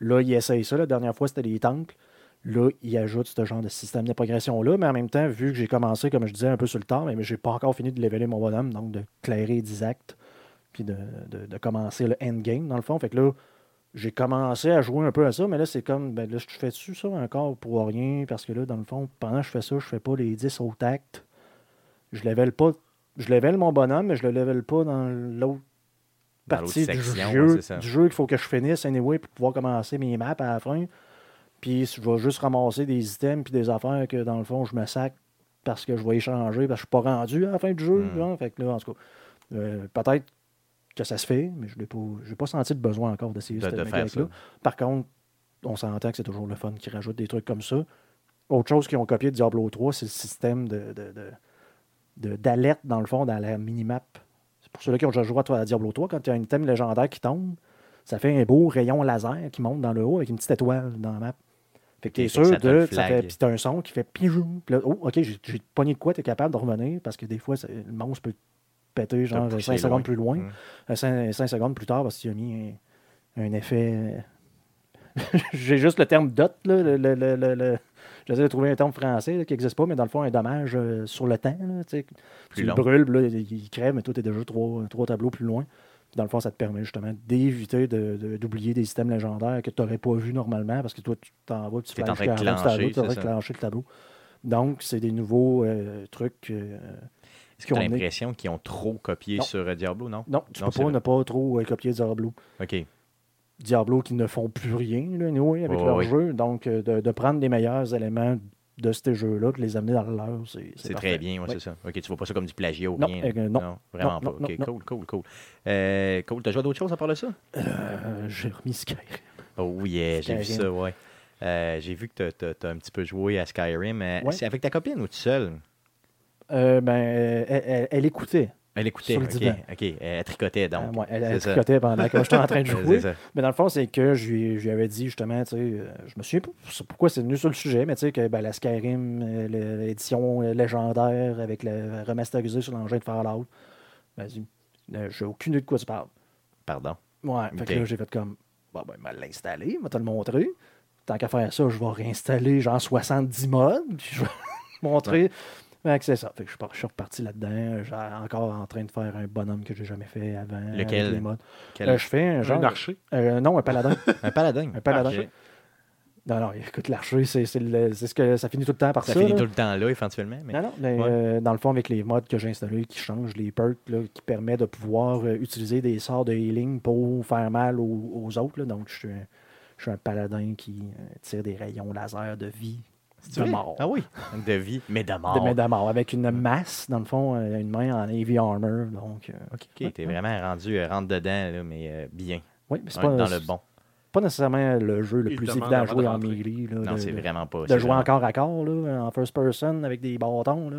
Là, ils essayent ça. La dernière fois, c'était les temples. Là, ils ajoutent ce genre de système de progression-là. Mais en même temps, vu que j'ai commencé, comme je disais, un peu sur le temps, mais j'ai pas encore fini de leveler mon bonhomme, donc de clairer 10 actes, puis de, de- de commencer le endgame, dans le fond. Fait que là, j'ai commencé à jouer un peu à ça, mais là, c'est comme, ben là, je fais-tu ça encore pour rien? Parce que là, dans le fond, pendant que je fais ça, je fais pas les 10 au tact. Je level pas. Je level mon bonhomme, mais je le level pas dans l'autre partie du section, jeu, ouais, du jeu qu'il faut que je finisse anyway pour pouvoir commencer mes maps à la fin. Puis je vais juste ramasser des items puis des affaires que dans le fond je me sac parce que je vais échanger parce que je suis pas rendu à la fin du jeu. Hmm. genre. Fait que là, en tout cas, euh, peut-être que ça se fait, mais je n'ai pas, j'ai pas senti le besoin encore d'essayer De- cette de faire mécanique-là. ça. Par contre, on s'entend que c'est toujours le fun qui rajoute des trucs comme ça. Autre chose qu'ils ont copié de Diablo 3, c'est le système de, de- de- de- d'alerte, dans le fond, dans la minimap. C'est pour ceux-là qui ont déjà joué à Diablo 3, quand il y a un item légendaire qui tombe, ça fait un beau rayon laser qui monte dans le haut avec une petite étoile dans la map. Fait que t'es sûr de. Ça fait, puis t'as un son qui fait pigeou. Puis là, oh, ok, j'ai, pogné de quoi, t'es capable de revenir parce que des fois, le monstre peut te péter genre poussé 5 secondes loin. plus loin. Mm. 5, secondes plus tard parce qu'il a mis un, un effet. J'ai juste le terme dot. Là, le, le- le- le- J'essaie de trouver un terme français là, qui n'existe pas, mais dans le fond, un dommage euh, sur le temps. Là. Plus tu le brûles, là, il, il crève, mais toi, tu es déjà trois, trois tableaux plus loin. Dans le fond, ça te permet justement d'éviter de- de- d'oublier des systèmes légendaires que tu n'aurais pas vus normalement parce que toi, tu t'en vas, tu carrément du tableau, tu ça. clencher le tableau. Donc, c'est des nouveaux euh, trucs. euh, Est-ce qu'on est- l'impression qu'ils ont trop copié Non. sur euh, Diablo, non? Non, tu Non, peux pas ne pas trop euh, copier Diablo. OK. Diablo qui ne font plus rien là, anyway, avec Ouais, leur jeu. Donc, euh, de, de prendre les meilleurs éléments de ces jeux-là, de les amener dans le leur, c'est très bien, ouais, Oui. c'est ça. OK, tu vois pas ça comme du plagiat ou Non, rien? euh, non. vraiment Non, pas. non, OK, non, cool, cool, cool. Euh, cool, t'as joué à d'autres choses à part de ça? J'ai remis Skyrim. Oh yeah, j'ai vu ça, ouais. J'ai vu que tu as, un petit peu joué à Skyrim. Ouais. C'est avec ta copine ou tout seul? Euh, ben, euh, elle, elle- elle écoutait. Elle écoutait, Sur le ok, divan. ok. Elle tricotait donc. Euh, ouais, elle tricotait pendant que j'étais en train de jouer. Mais dans le fond, c'est que je lui, je lui avais dit justement, tu sais, euh, je me souviens pourquoi c'est venu sur le sujet, mais tu sais, que ben, la Skyrim, l'édition légendaire avec le remasterisé sur l'engin de Fallout, euh, j'ai aucune idée de quoi tu parles. Pardon? Ouais, fait Ok. que là, j'ai fait comme, bon, ben, il m'a l'installé, il m'a te le montrer. Tant qu'à faire ça, je vais réinstaller genre 70 modes, puis je vais montrer. C'est ça. Fait que je suis par- je suis reparti là-dedans. J'ai encore en train de faire un bonhomme que j'ai jamais fait avant. Lequel? avec les modes. Quel- Euh, je fais un genre. Un archer. euh, non, un paladin. Un paladin. Un paladin. Non, non, écoute, l'archer, c'est c'est le- c'est ce que ça finit tout le temps par ça. Ça finit là. tout le temps là, éventuellement. Mais... Non, non, mais, Ouais. euh, dans le fond, avec les modes que j'ai installés qui changent, les perks là, qui permettent de pouvoir euh, utiliser des sorts de healing pour faire mal aux, aux autres. là. Donc, je suis, un, je suis un paladin qui euh, tire des rayons laser de vie, de vrai? mort. Ah oui. De vie, mais de mort. De, mais de mort, avec une masse, dans le fond, euh, une main en heavy armor. Donc, euh, Ok, Ouais, t'es vraiment rendu, euh, rentre dedans, là, mais euh, bien. oui, mais c'est pas, dans le bon. pas nécessairement le jeu le Il plus évident à jouer de en melee. là, Non, de- c'est de- vraiment pas. de jouer encore à corps, là, en first person, avec des bâtons. Là.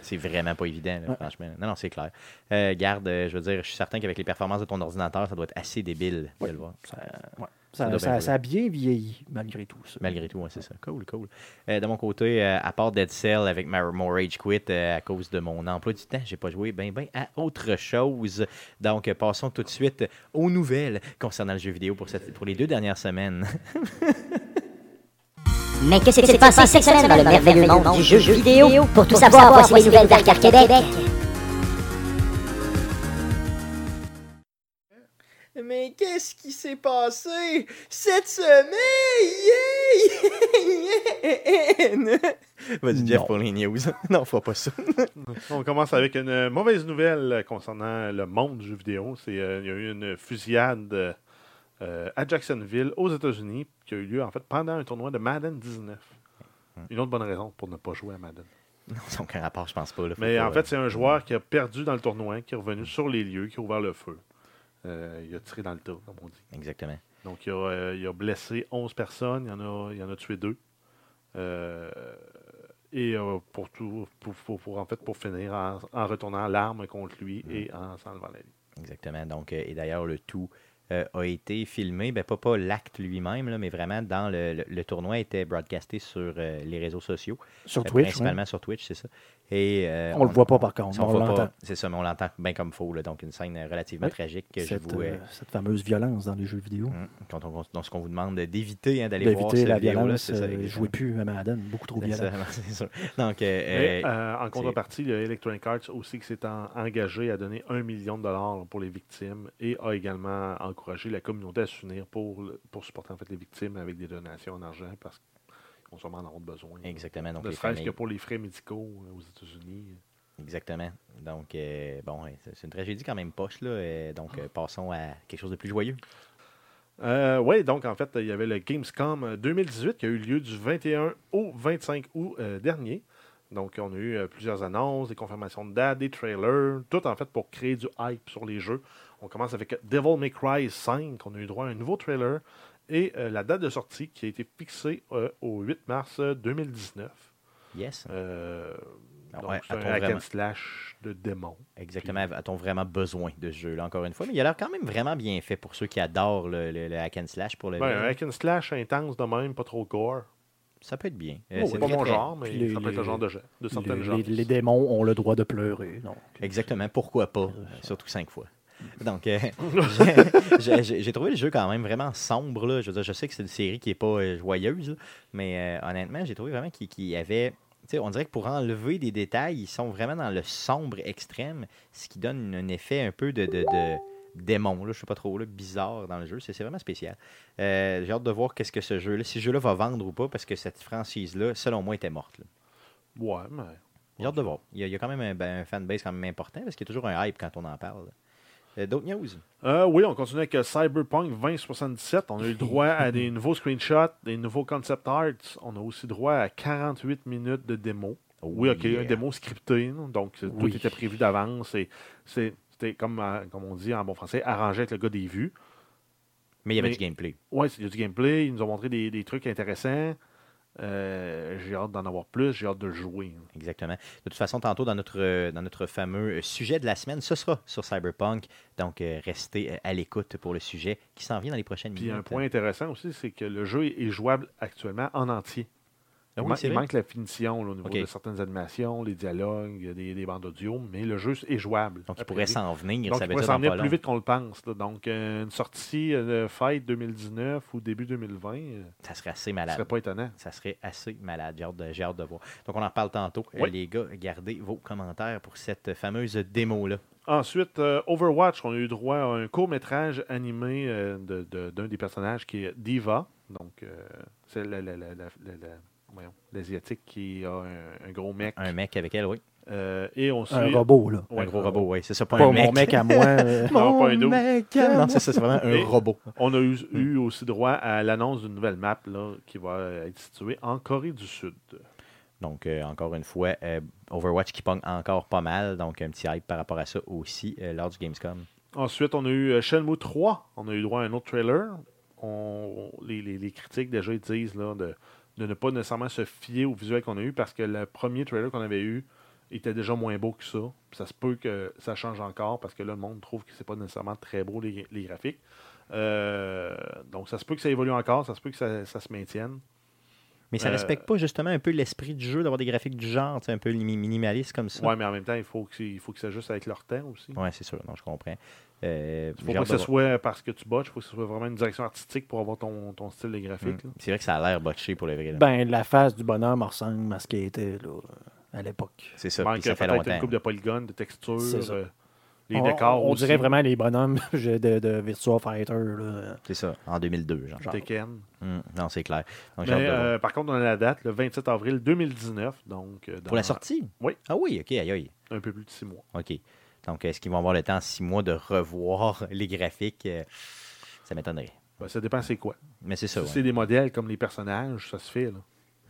C'est vraiment pas évident, là, Ouais. franchement. Non, non, c'est clair. Euh, garde, euh, je veux dire, je suis certain qu'avec les performances de ton ordinateur, ça doit être assez débile de Ouais. le voir. Ça, ouais. Ça Ça, a bien vieilli, malgré tout. Ça. Malgré tout, ouais, c'est ça. Cool, cool. Euh, de mon côté, euh, à part Dead Cell avec ma, mon Rage Quit euh, à cause de mon emploi du temps, j'ai pas joué ben ben à autre chose. Donc, passons tout de suite aux nouvelles concernant le jeu vidéo pour, cette, pour les deux dernières semaines. Mais que s'est-il passé cette semaine? Dans le merveilleux monde du jeu vidéo Pour tout savoir, voici les nouvelles d'Arcade Québec. Mais qu'est-ce qui s'est passé? Cette semaine? Vas-y, Jeff, Non. pour les news. non, faut pas ça. On commence avec une mauvaise nouvelle concernant le monde du jeu vidéo. C'est euh, il y a eu une fusillade euh, à Jacksonville, aux États-Unis, qui a eu lieu en fait pendant un tournoi de Madden 19. Une autre bonne raison pour ne pas jouer à Madden. Non, ça n'a aucun rapport, je pense pas. là. Mais pas, en euh, fait, c'est un joueur qui a perdu dans le tournoi, qui est revenu sur les lieux, qui a ouvert le feu. Euh, il a tiré dans le tas, comme on dit. Exactement. Donc, il a, euh, il a blessé 11 personnes, il en a, il en a tué deux. Euh, et euh, pour, tout, pour, pour- pour- en fait, pour finir, en, en retournant l'arme contre lui et en s'enlevant la vie. Exactement. Donc, euh, et d'ailleurs, le tout euh, a été filmé, ben, pas, pas l'acte lui-même, là, mais vraiment dans le, le, le tournoi était broadcasté sur euh, les réseaux sociaux. Sur Euh, Twitch, Principalement ouais. sur Twitch, c'est ça. Et, euh, On le voit pas, par contre, on on voit pas- l'entend. C'est ça, mais on l'entend bien comme faux. là. donc, une scène relativement Oui. tragique que je cette, vous. euh, cette fameuse violence dans les jeux vidéo. quand on, dans ce qu'on vous demande d'éviter hein, d'aller voir cette la vidéo-là, violence, c'est ça. euh, jouez plus à Madden, beaucoup trop violent. ça. Donc, euh, Mais, en contrepartie, il y a Electronic Arts aussi qui s'est en- engagé à donner un million de dollars pour les victimes et a également encouragé la communauté à s'unir pour, pour supporter en fait, les victimes avec des donations en argent parce qu'ils en avoir besoin. exactement. Donc, ne serait-ce que pour les frais médicaux euh, aux États-Unis. Exactement. Donc, euh, bon, c'est une tragédie quand même poche, là. euh, donc, euh, passons à quelque chose de plus joyeux. oui, donc en fait, il y avait le Gamescom 2018 qui a eu lieu du 21 au 25 août euh, dernier. Donc, on a eu euh, plusieurs annonces, des confirmations de dates, des trailers, tout en fait pour créer du hype sur les jeux. On commence avec Devil May Cry 5. On a eu droit à un nouveau trailer et euh, la date de sortie qui a été fixée euh, au 8 mars euh, 2019. Yes. Euh, Ah donc, ouais, un hack vraiment- and slash de démon. Exactement. A-t-on vraiment besoin de ce jeu-là, encore une fois? Mais il a l'air quand même vraiment bien fait pour ceux qui adorent le, le- le hack and slash pour le Ben, un hack and slash intense de même, pas trop gore. Ça peut être bien. Euh, Oh, c'est pas mon très- genre, mais les- ça peut être le genre de, jeu- de certaines Les, gens. les- les démons ont le droit de pleurer. Donc. Exactement. Pourquoi pas? Euh, Surtout cinq fois. Donc, euh, j'ai- trouvé le jeu quand même vraiment sombre. Là. Je, veux dire, je sais que c'est une série qui n'est pas euh, joyeuse, mais euh, honnêtement, j'ai trouvé vraiment qu'il y avait. on dirait que pour enlever des détails, ils sont vraiment dans le sombre extrême, ce qui donne un effet un peu de, de, de démon, là, je sais pas trop, là, bizarre dans le jeu. C'est vraiment spécial. J'ai hâte de voir qu'est-ce que ce jeu-là, si ce jeu-là va vendre ou pas, parce que cette franchise-là, selon moi, était morte. là. Ouais, mais. J'ai hâte de voir. Il y, a, il y a quand même un, ben, un fanbase quand même important, parce qu'il y a toujours un hype quand on en parle. D'autres news? Euh, oui, on continue avec euh, Cyberpunk 2077. On a eu le droit à des nouveaux screenshots, des nouveaux concept arts. On a aussi droit à 48 minutes de démo. Oh oui, ok, yeah. un démo scripté. non? Donc, Oui. tout était prévu d'avance. et C'était, comme, euh, comme on dit en bon français, arrangé avec le gars des vues. Mais il y avait Mais- du gameplay. Ouais, il y a du gameplay. Ils nous ont montré des, des trucs intéressants. Euh, j'ai hâte d'en avoir plus, j'ai hâte de jouer. Exactement. De toute façon, tantôt, dans notre, euh, dans notre fameux sujet de la semaine, ce sera sur Cyberpunk. Donc, euh, restez euh, à l'écoute pour le sujet qui s'en vient dans les prochaines Puis minutes. un point intéressant aussi, c'est que le jeu est jouable actuellement en entier. Ah il, oui, manque la finition là, au niveau de certaines animations, les dialogues, des, des bandes audio, mais le jeu est jouable. Donc, il pourrait s'en venir. Donc, ça il pourrait s'en venir plus long. vite qu'on le pense. là. Donc, euh, une sortie euh, fête 2019 ou début 2020, euh, Ça serait assez malade. serait pas étonnant. Ça serait assez malade. J'ai hâte de, j'ai hâte de voir. Donc, on en reparle tantôt. Oui. les gars, gardez vos commentaires pour cette fameuse démo-là. Ensuite, euh, Overwatch, on a eu droit à un court-métrage animé euh, de- de- d'un des personnages qui est Diva. Donc, euh, c'est la- l'Asiatique qui a un, un gros mec. Un mec avec elle, oui. Euh, et on suit... Un robot, là. Ouais, un gros robot, oui. C'est ça, pas, Pas un mec. mon mec à moi. euh, Non, pas un mec à- Non, c'est ça, c'est vraiment un Et- robot. On a eu, Hmm. eu aussi droit à l'annonce d'une nouvelle map là, qui va être située en Corée du Sud. Donc, euh, encore une fois, euh, Overwatch qui pogne encore pas mal. Donc, un petit hype par rapport à ça aussi euh, lors du Gamescom. Ensuite, on a eu euh, Shenmue 3. On a eu droit à un autre trailer. On- les, les- les critiques déjà ils disent là, de, de ne pas nécessairement se fier au visuel qu'on a eu parce que le premier trailer qu'on avait eu était déjà moins beau que ça. Puis ça se peut que ça change encore parce que là, le monde trouve que c'est pas nécessairement très beau les, les graphiques. Euh, donc ça se peut que ça évolue encore, ça se peut que ça, ça se maintienne. Mais ça Euh, respecte pas justement un peu l'esprit du jeu d'avoir des graphiques du genre, tu sais, un peu minimaliste comme ça. Ouais, mais en même temps, il faut que, il faut que ça ajuste avec leur temps aussi. Ouais, c'est sûr. Non, je comprends. Euh, faut pas que ce soit parce que tu botches, il faut que ce soit vraiment une direction artistique pour avoir ton, ton style de graphique. Mm. là. C'est vrai que ça a l'air botché pour le vrai. là. Ben, la face du bonhomme ressemble à ce qui était là, à l'époque. c'est ça. Manque ça fait peut-être une longtemps. coupe de polygones, de textures, C'est ça. euh, les on, décors on aussi. dirait vraiment les bonhommes de, de Virtua Fighter. Là. C'est ça, en 2002. Genre. Genre. Tekken. Mm, Non, c'est clair. Donc, Mais, euh, par contre, on a la date, le 27 avril 2019. Donc, euh, Pour la sortie? Oui. Ah oui, ok, aïe, aïe. Un peu plus de six mois. OK. Donc, est-ce qu'ils vont avoir le temps, six mois, de revoir les graphiques? Euh, Ça m'étonnerait. Ben, ça dépend c'est quoi. Mais c'est ça, Si ouais. c'est des modèles comme les personnages, ça se fait. Là.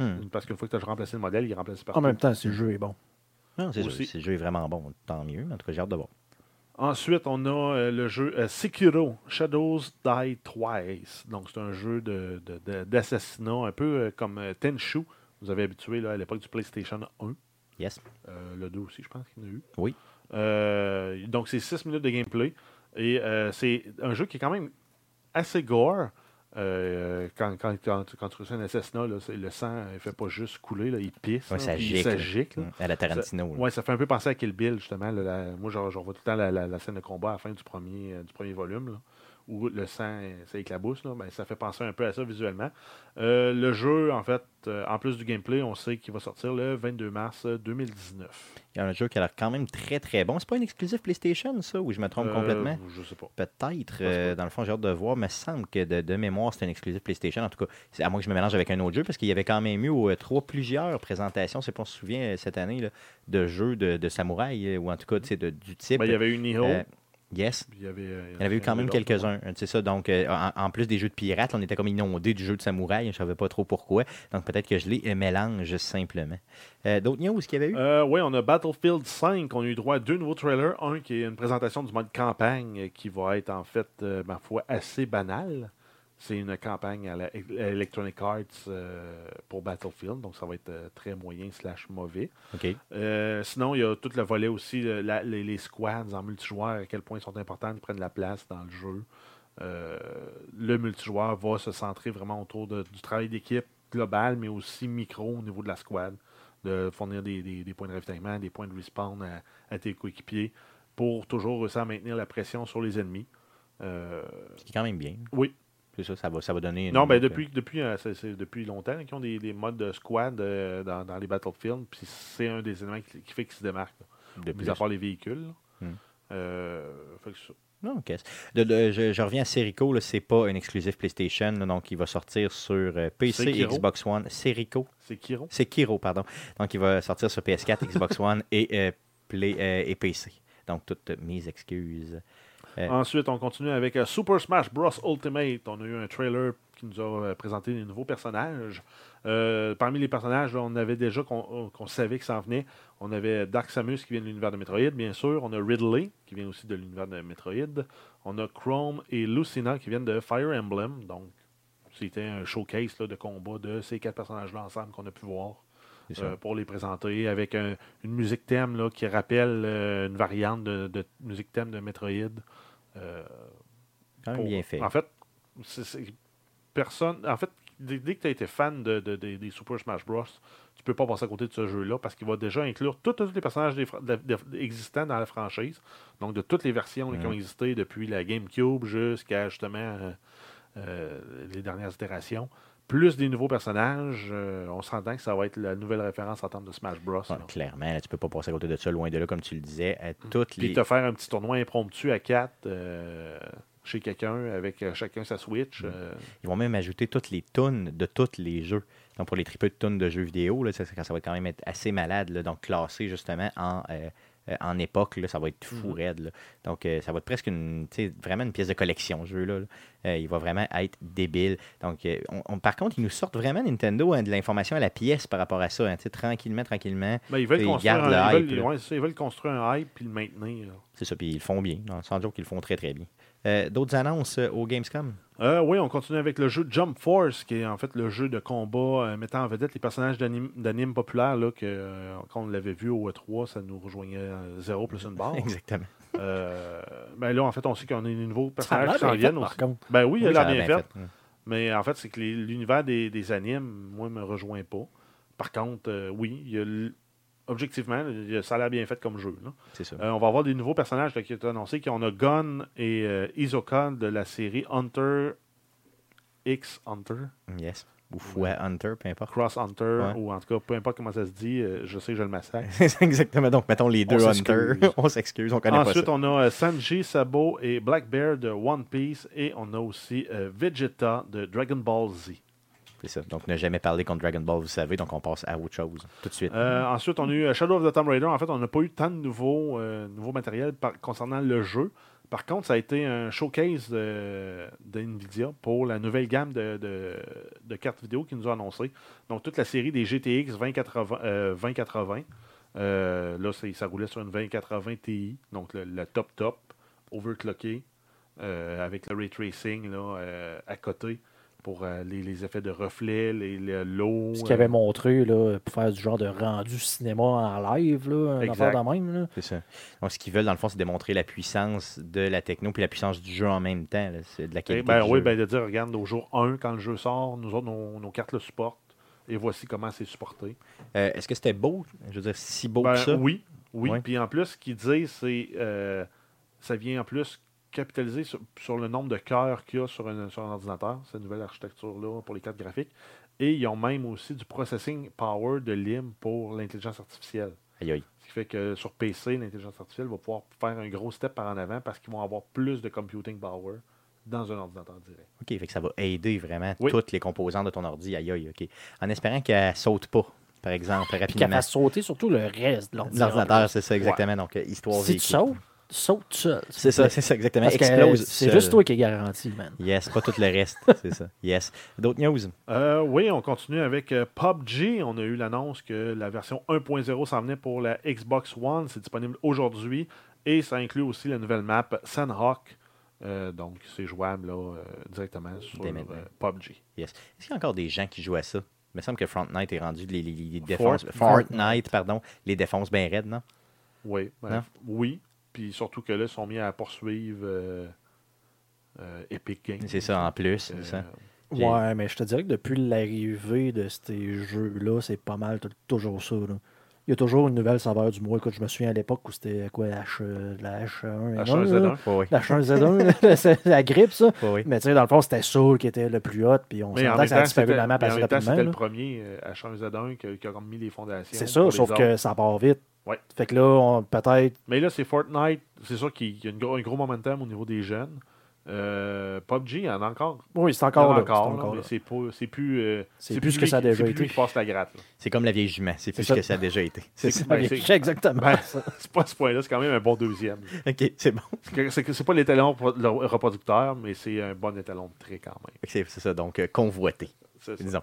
Hmm. Parce qu'une fois que tu as remplacé le modèle, il est remplacé par En même temps, si le jeu est bon. Non, c'est sûr. Si le jeu est vraiment bon, tant mieux. En tout cas, j'ai hâte de voir. Ensuite, on a euh, le jeu euh, Sekiro, Shadows Die Twice. Donc, c'est un jeu de- de- de- d'assassinat, un peu euh, comme euh, Tenchu. Vous avez habitué là, à l'époque du PlayStation 1. Yes. Euh, le 2 aussi, je pense qu'il y en a eu. Oui. Euh, donc, c'est 6 minutes de gameplay. Et euh, c'est un jeu qui est quand même assez gore. Euh, quand, quand, quand, quand tu reçois un assassinat, là, le sang ne fait pas juste couler, là, il pisse. Ouais, ça gicle. ça gicle, là. Mm, À la Tarantino. Ouais, ça fait un peu penser à Kill Bill, justement. là, la- moi, je, revois tout le temps la, la- la scène de combat à la fin du premier, du premier volume, où le sang, euh, ça éclabousse. Là, ben, ça fait penser un peu à ça visuellement. Euh, le jeu, en fait, euh, en plus du gameplay, on sait qu'il va sortir le 22 mars euh, 2019. Il y a un jeu qui a l'air quand même très très bon. C'est pas un exclusif PlayStation, ça, ou je me trompe Euh, complètement? Je sais pas. Peut-être. dans le fond, j'ai hâte de voir. Mais il me semble que de, de mémoire, c'est un exclusif PlayStation. En tout cas, à moins que je me mélange avec un autre jeu, parce qu'il y avait quand même eu trois plusieurs présentations, c'est pas on se souvient cette année, là, de jeux de, de samouraï, ou en tout cas de- du type. Ben, il y avait eu Nihon. Yes. il y avait, euh, Il y en avait eu quand même quelques-uns. C'est ça. Donc, euh, en, en plus des jeux de pirates, on était comme inondés du jeu de samouraï. Je ne savais pas trop pourquoi. Donc, peut-être que je les mélange simplement. Euh, D'autres news qu'il y avait eu? Euh, oui, on a Battlefield 5. On a eu droit à deux nouveaux trailers. Un qui est une présentation du mode campagne qui va être en fait, ma foi, assez banal. C'est une campagne à, Electronic Arts euh, pour Battlefield, donc ça va être euh, très moyen slash mauvais. Euh, sinon, il y a tout le volet aussi, la- les, les squads en multijoueur, à quel point ils sont importants, ils prennent la place dans le jeu. Le multijoueur va se centrer vraiment autour de- du travail d'équipe global, mais aussi micro au niveau de la squad, de fournir des, des- des points de ravitaillement, des points de respawn à, à tes coéquipiers pour toujours réussir à maintenir la pression sur les ennemis. Ce qui est quand même bien. oui, C'est ça, ça va, ça va donner. une non, ben autre- depuis, depuis, euh, depuis longtemps qu'ils ont des, des modes de squad euh, dans, dans les Battlefield, puis c'est un des éléments qui, qui fait qu'ils se démarquent. de plus. à part les véhicules. là. Euh, fait que ça. Non, ok. De- de- je, je reviens à Serico, c'est pas un exclusif PlayStation, là, donc il va sortir sur euh, PC. Xbox One. Serico, C'est Kiro. c'est Kiro, pardon. Donc il va sortir sur PS4, Xbox One et, Play, et PC. Donc toutes mes excuses. Ensuite, on continue avec euh, Super Smash Bros. Ultimate. On a eu un trailer qui nous a euh, présenté des nouveaux personnages. Euh, parmi les personnages, on avait déjà qu'on savait que ça en venait. On avait Dark Samus qui vient de l'univers de Metroid, bien sûr. On a Ridley qui vient aussi de l'univers de Metroid. On a Chrome et Lucina qui viennent de Fire Emblem. Donc, c'était un showcase là, de combat de ces quatre personnages-là ensemble qu'on a pu voir. Euh, pour les présenter avec un- une musique thème là, qui rappelle euh, une variante de, de musique thème de Metroid. Quand même pour- bien fait. En fait, personne. En fait, dès, dès que tu as été fan de, de- de- des Super Smash Bros., tu peux pas passer à côté de ce jeu-là parce qu'il va déjà inclure tous les personnages des de- existants dans la franchise. Donc, de toutes les versions qui ont existé depuis la GameCube jusqu'à justement euh, euh, les dernières itérations. Plus des nouveaux personnages, euh, on s'entend que ça va être la nouvelle référence en termes de Smash Bros. Ouais, clairement, là, tu peux pas passer à côté de ça, loin de là, comme tu le disais. À toutes Puis les... te faire un petit tournoi impromptu à 4 chez quelqu'un avec euh, chacun sa Switch. Mm. euh, Ils vont même ajouter toutes les tunes de tous les jeux. Donc, pour les triples de tunes de jeux vidéo, là, ça, ça va quand même être assez malade. là. donc, classé justement en, euh, en époque, là, ça va être fou Mhm. raide. là. Donc, euh, ça va être presque une, vraiment une pièce de collection, ce jeu-là. là. Euh, il va vraiment être débile. Donc, on- on- par contre, ils nous sortent vraiment Nintendo hein, de l'information à la pièce par rapport à ça. hein, tranquillement, tranquillement. ben, ils veulent Ils un, le ils hype, veulent- là. ouais, c'est ça, ils veulent construire un hype puis le maintenir. C'est ça, puis ils le font bien. Sans dire qu'ils le font très, très bien. D'autres annonces au Gamescom? Euh, oui, on continue avec le jeu Jump Force, qui est en fait le jeu de combat euh, mettant en vedette les personnages d'anime d'anime populaires. Là, que, euh, quand on l'avait vu au E3, ça nous rejoignait euh, 0 plus une barre. Exactement. Euh, ben là, en fait, on sait qu'on a des nouveaux personnages qui s'en viennent aussi. Ben oui, il a l'air bien bien fait. fait. Mais en fait, c'est que l'univers des, des animes, moi, me rejoint pas. Par contre, oui, il y a objectivement, ça a l'air bien fait comme jeu. là. Ça. Euh, on va avoir des nouveaux personnages là, qui ont annoncé. qu'on a Gun et euh, Isoka de la série Hunter X Hunter, Yes. Ou Fouet Hunter, peu importe. Cross Hunter, Ouais. ou en tout cas, peu importe comment ça se dit, euh, je sais que je le massacre. Exactement. Donc, mettons les deux Hunter. on s'excuse, on connaît Ensuite, pas ça. on a euh, Sanji, Sabo et Black Bear de One Piece. Et on a aussi Vegeta de Dragon Ball Z. Donc, ne jamais parler contre Dragon Ball, vous savez. Donc, on passe à autre chose tout de suite. Euh, ensuite, on a eu euh, Shadow of the Tomb Raider. En fait, on n'a pas eu tant de nouveaux, euh, matériels concernant le jeu. Par contre, ça a été un showcase de, Nvidia pour la nouvelle gamme de, de- de cartes vidéo qu'ils nous ont annoncé. Donc, toute la série des GTX 2080. euh, 2080. Euh, là, ça roulait sur une 2080 Ti. Donc, le, le top top, overclocké, avec le ray tracing là, à côté pour euh, les, les effets de reflets, les, les- l'eau. Ce qu'il avait euh, montré là, pour faire du genre de rendu cinéma en live, là, un Exact. affaire de même. C'est ça. Donc, ce qu'ils veulent, dans le fond, c'est démontrer la puissance de la techno puis la puissance du jeu en même temps. là. C'est de la Eh qualité. ben du oui, jeu. ben de dire, regarde, au jour 1, quand le jeu sort, nous autres, nos, nos cartes le supportent. Et voici comment c'est supporté. Euh, Est-ce que c'était beau? Je veux dire, si beau Ben, que ça? oui, oui. Ouais. Puis en plus, ce qu'ils disent, c'est euh, ça vient en plus capitaliser sur, sur le nombre de cœurs qu'il y a sur un, sur un ordinateur, cette nouvelle architecture-là pour les cartes graphiques. Et ils ont même aussi du processing power de LIM pour l'intelligence artificielle. Aïe, aïe. Ce qui fait que sur PC, l'intelligence artificielle va pouvoir faire un gros step par en avant parce qu'ils vont avoir plus de computing power dans un ordinateur direct. OK, fait que ça va aider vraiment Oui. toutes les composantes de ton ordi. Aïe, aïe, OK. En espérant qu'elle saute pas, par exemple, Puis qu'elle rapidement. fasse sauter surtout le reste de l'ordinateur. L'ordinateur, c'est ça, exactement. Donc, histoire Si tu véhicule. sautes, saute seul. C'est ça, c'est ça, exactement. Parce Explose. c'est juste toi qui est garanti, man. Yes, pas tout le reste. c'est ça. Yes. D'autres news? Euh, oui, on continue avec euh, PUBG. On a eu l'annonce que la version 1.0 s'en venait pour la Xbox One. C'est disponible aujourd'hui. Et ça inclut aussi la nouvelle map Sandhawk. Euh, donc, c'est jouable là, euh, directement sur euh, PUBG. Yes. Est-ce qu'il y a encore des gens qui jouent à ça? Il me semble que Fortnite est rendu les, les, les défenses. Fort- Fortnite, pardon. Les défenses bien raides, non? Oui, ben, Non? oui. Puis surtout que là, ils sont mis à poursuivre euh, euh, Epic Games. C'est ça en plus. Euh, ça. Ok. Ouais, mais je te dirais que depuis l'arrivée de ces jeux-là, c'est pas mal toujours ça. là. Il y a toujours une nouvelle saveur du mois. Écoute, je me souviens à l'époque où c'était quoi, H, euh, la H1 H1 là. Z1. Oui, oui. La H1Z1, là, c'est la grippe, ça. Oui, oui. Mais tu sais, dans le fond, c'était Soul qui était le plus hot, puis on s'entend que ça a disparu de la map assez rapidement. c'était le premier euh, H1Z1 qui, a- qui a mis les fondations. C'est ça, sauf que ça part vite. Ouais. Fait que là, on- peut-être. Mais là, c'est Fortnite. C'est sûr qu'il y a une gros- un gros momentum au niveau des jeunes. Euh, PUBG, il y en a encore. Oui, c'est Il y en encore a là. encore, encore c'est pas- c'est plus. euh, C'est plus ce que ça a déjà C'est plus été. lui qui passe la gratte. C'est comme la vieille jument. C'est plus ça. que ça a déjà été. C'est ça. Ben, exactement Ben, c'est pas ce point-là, c'est quand même un bon deuxième. OK, c'est bon. C'est pas l'étalon reproducteur, mais c'est un bon étalon de trait quand même. C'est ça. Donc, euh, convoité, C'est ça. disons.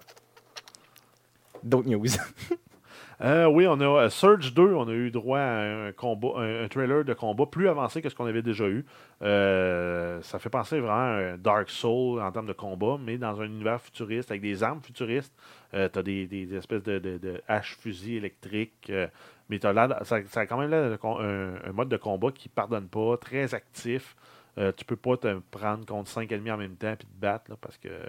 D'autres news. Euh, oui, on a euh, Surge 2, on a eu droit à un, combat, un, trailer de combat plus avancé que ce qu'on avait déjà eu. Euh, ça fait penser vraiment à Dark Soul en termes de combat, mais dans un univers futuriste avec des armes futuristes. tu as des, espèces de, de, de haches-fusils électriques. euh, mais de- ça, a quand même con- un, un mode de combat qui pardonne pas, très actif. Euh, tu peux pas te prendre contre 5 ennemis en même temps et te battre là, parce que euh,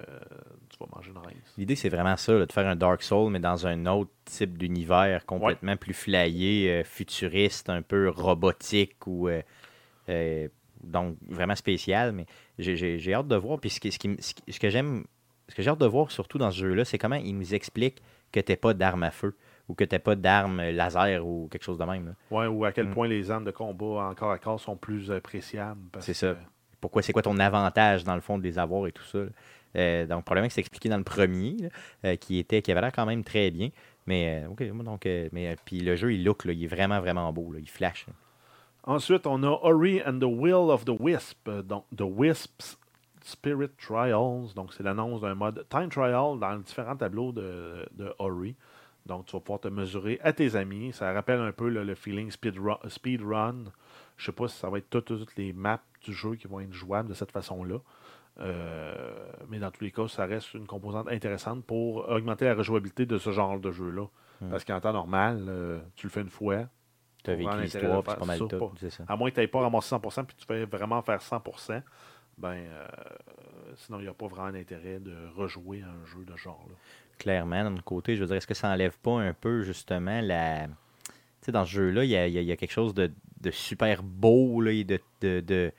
tu vas manger une rince. L'idée, c'est vraiment ça, là, de faire un Dark Soul, mais dans un autre type d'univers complètement plus flyé, euh, futuriste, un peu robotique ou. euh, euh, donc, vraiment spécial. Mais j'ai- hâte de voir. Puis ce, qui- ce qui ce que j'aime. Ce que j'ai hâte de voir surtout dans ce jeu-là, c'est comment il nous explique que t'es pas d'arme à feu ou que t'es pas d'arme laser ou quelque chose de même. Ouais, ou à quel Mm. point les armes de combat en corps à corps sont plus appréciables. C'est ça. que- Pourquoi, c'est quoi ton avantage dans le fond de les avoir et tout ça. Euh, donc, probablement que c'est expliqué dans le premier, là, euh, qui était, qui avait l'air quand même très bien. Mais, euh, ok, donc, euh, mais puis le jeu, il look, là, il est vraiment, vraiment beau, là, il flash. Ensuite, on a Ori and the Will of the Wisp, donc The Wisp's Spirit Trials. Donc, c'est l'annonce d'un mode Time Trial dans différents tableaux de, de Ori. Donc, tu vas pouvoir te mesurer à tes amis. Ça rappelle un peu là, le feeling speedrun. Speed run. Je sais pas si ça va être toutes, toutes les maps du jeu qui vont être jouables de cette façon-là. Euh, mais dans tous les cas, ça reste une composante intéressante pour augmenter la rejouabilité de ce genre de jeu-là. Hmm. Parce qu'en temps normal, euh, tu le fais une fois. Tu as vécu l'histoire, c'est pas mal tout. ça, ça. À moins que tu n'aies pas ramassé 100% puis tu fais vraiment faire 100%, ben, euh, sinon, il n'y a pas vraiment d'intérêt de rejouer à un jeu de ce genre-là. Clairement, d'un côté, je veux dire, est-ce que ça enlève pas un peu, justement, la. Tu sais, dans ce jeu-là, il y a, y a- il y a quelque chose de, de super beau, là, et de, de, de-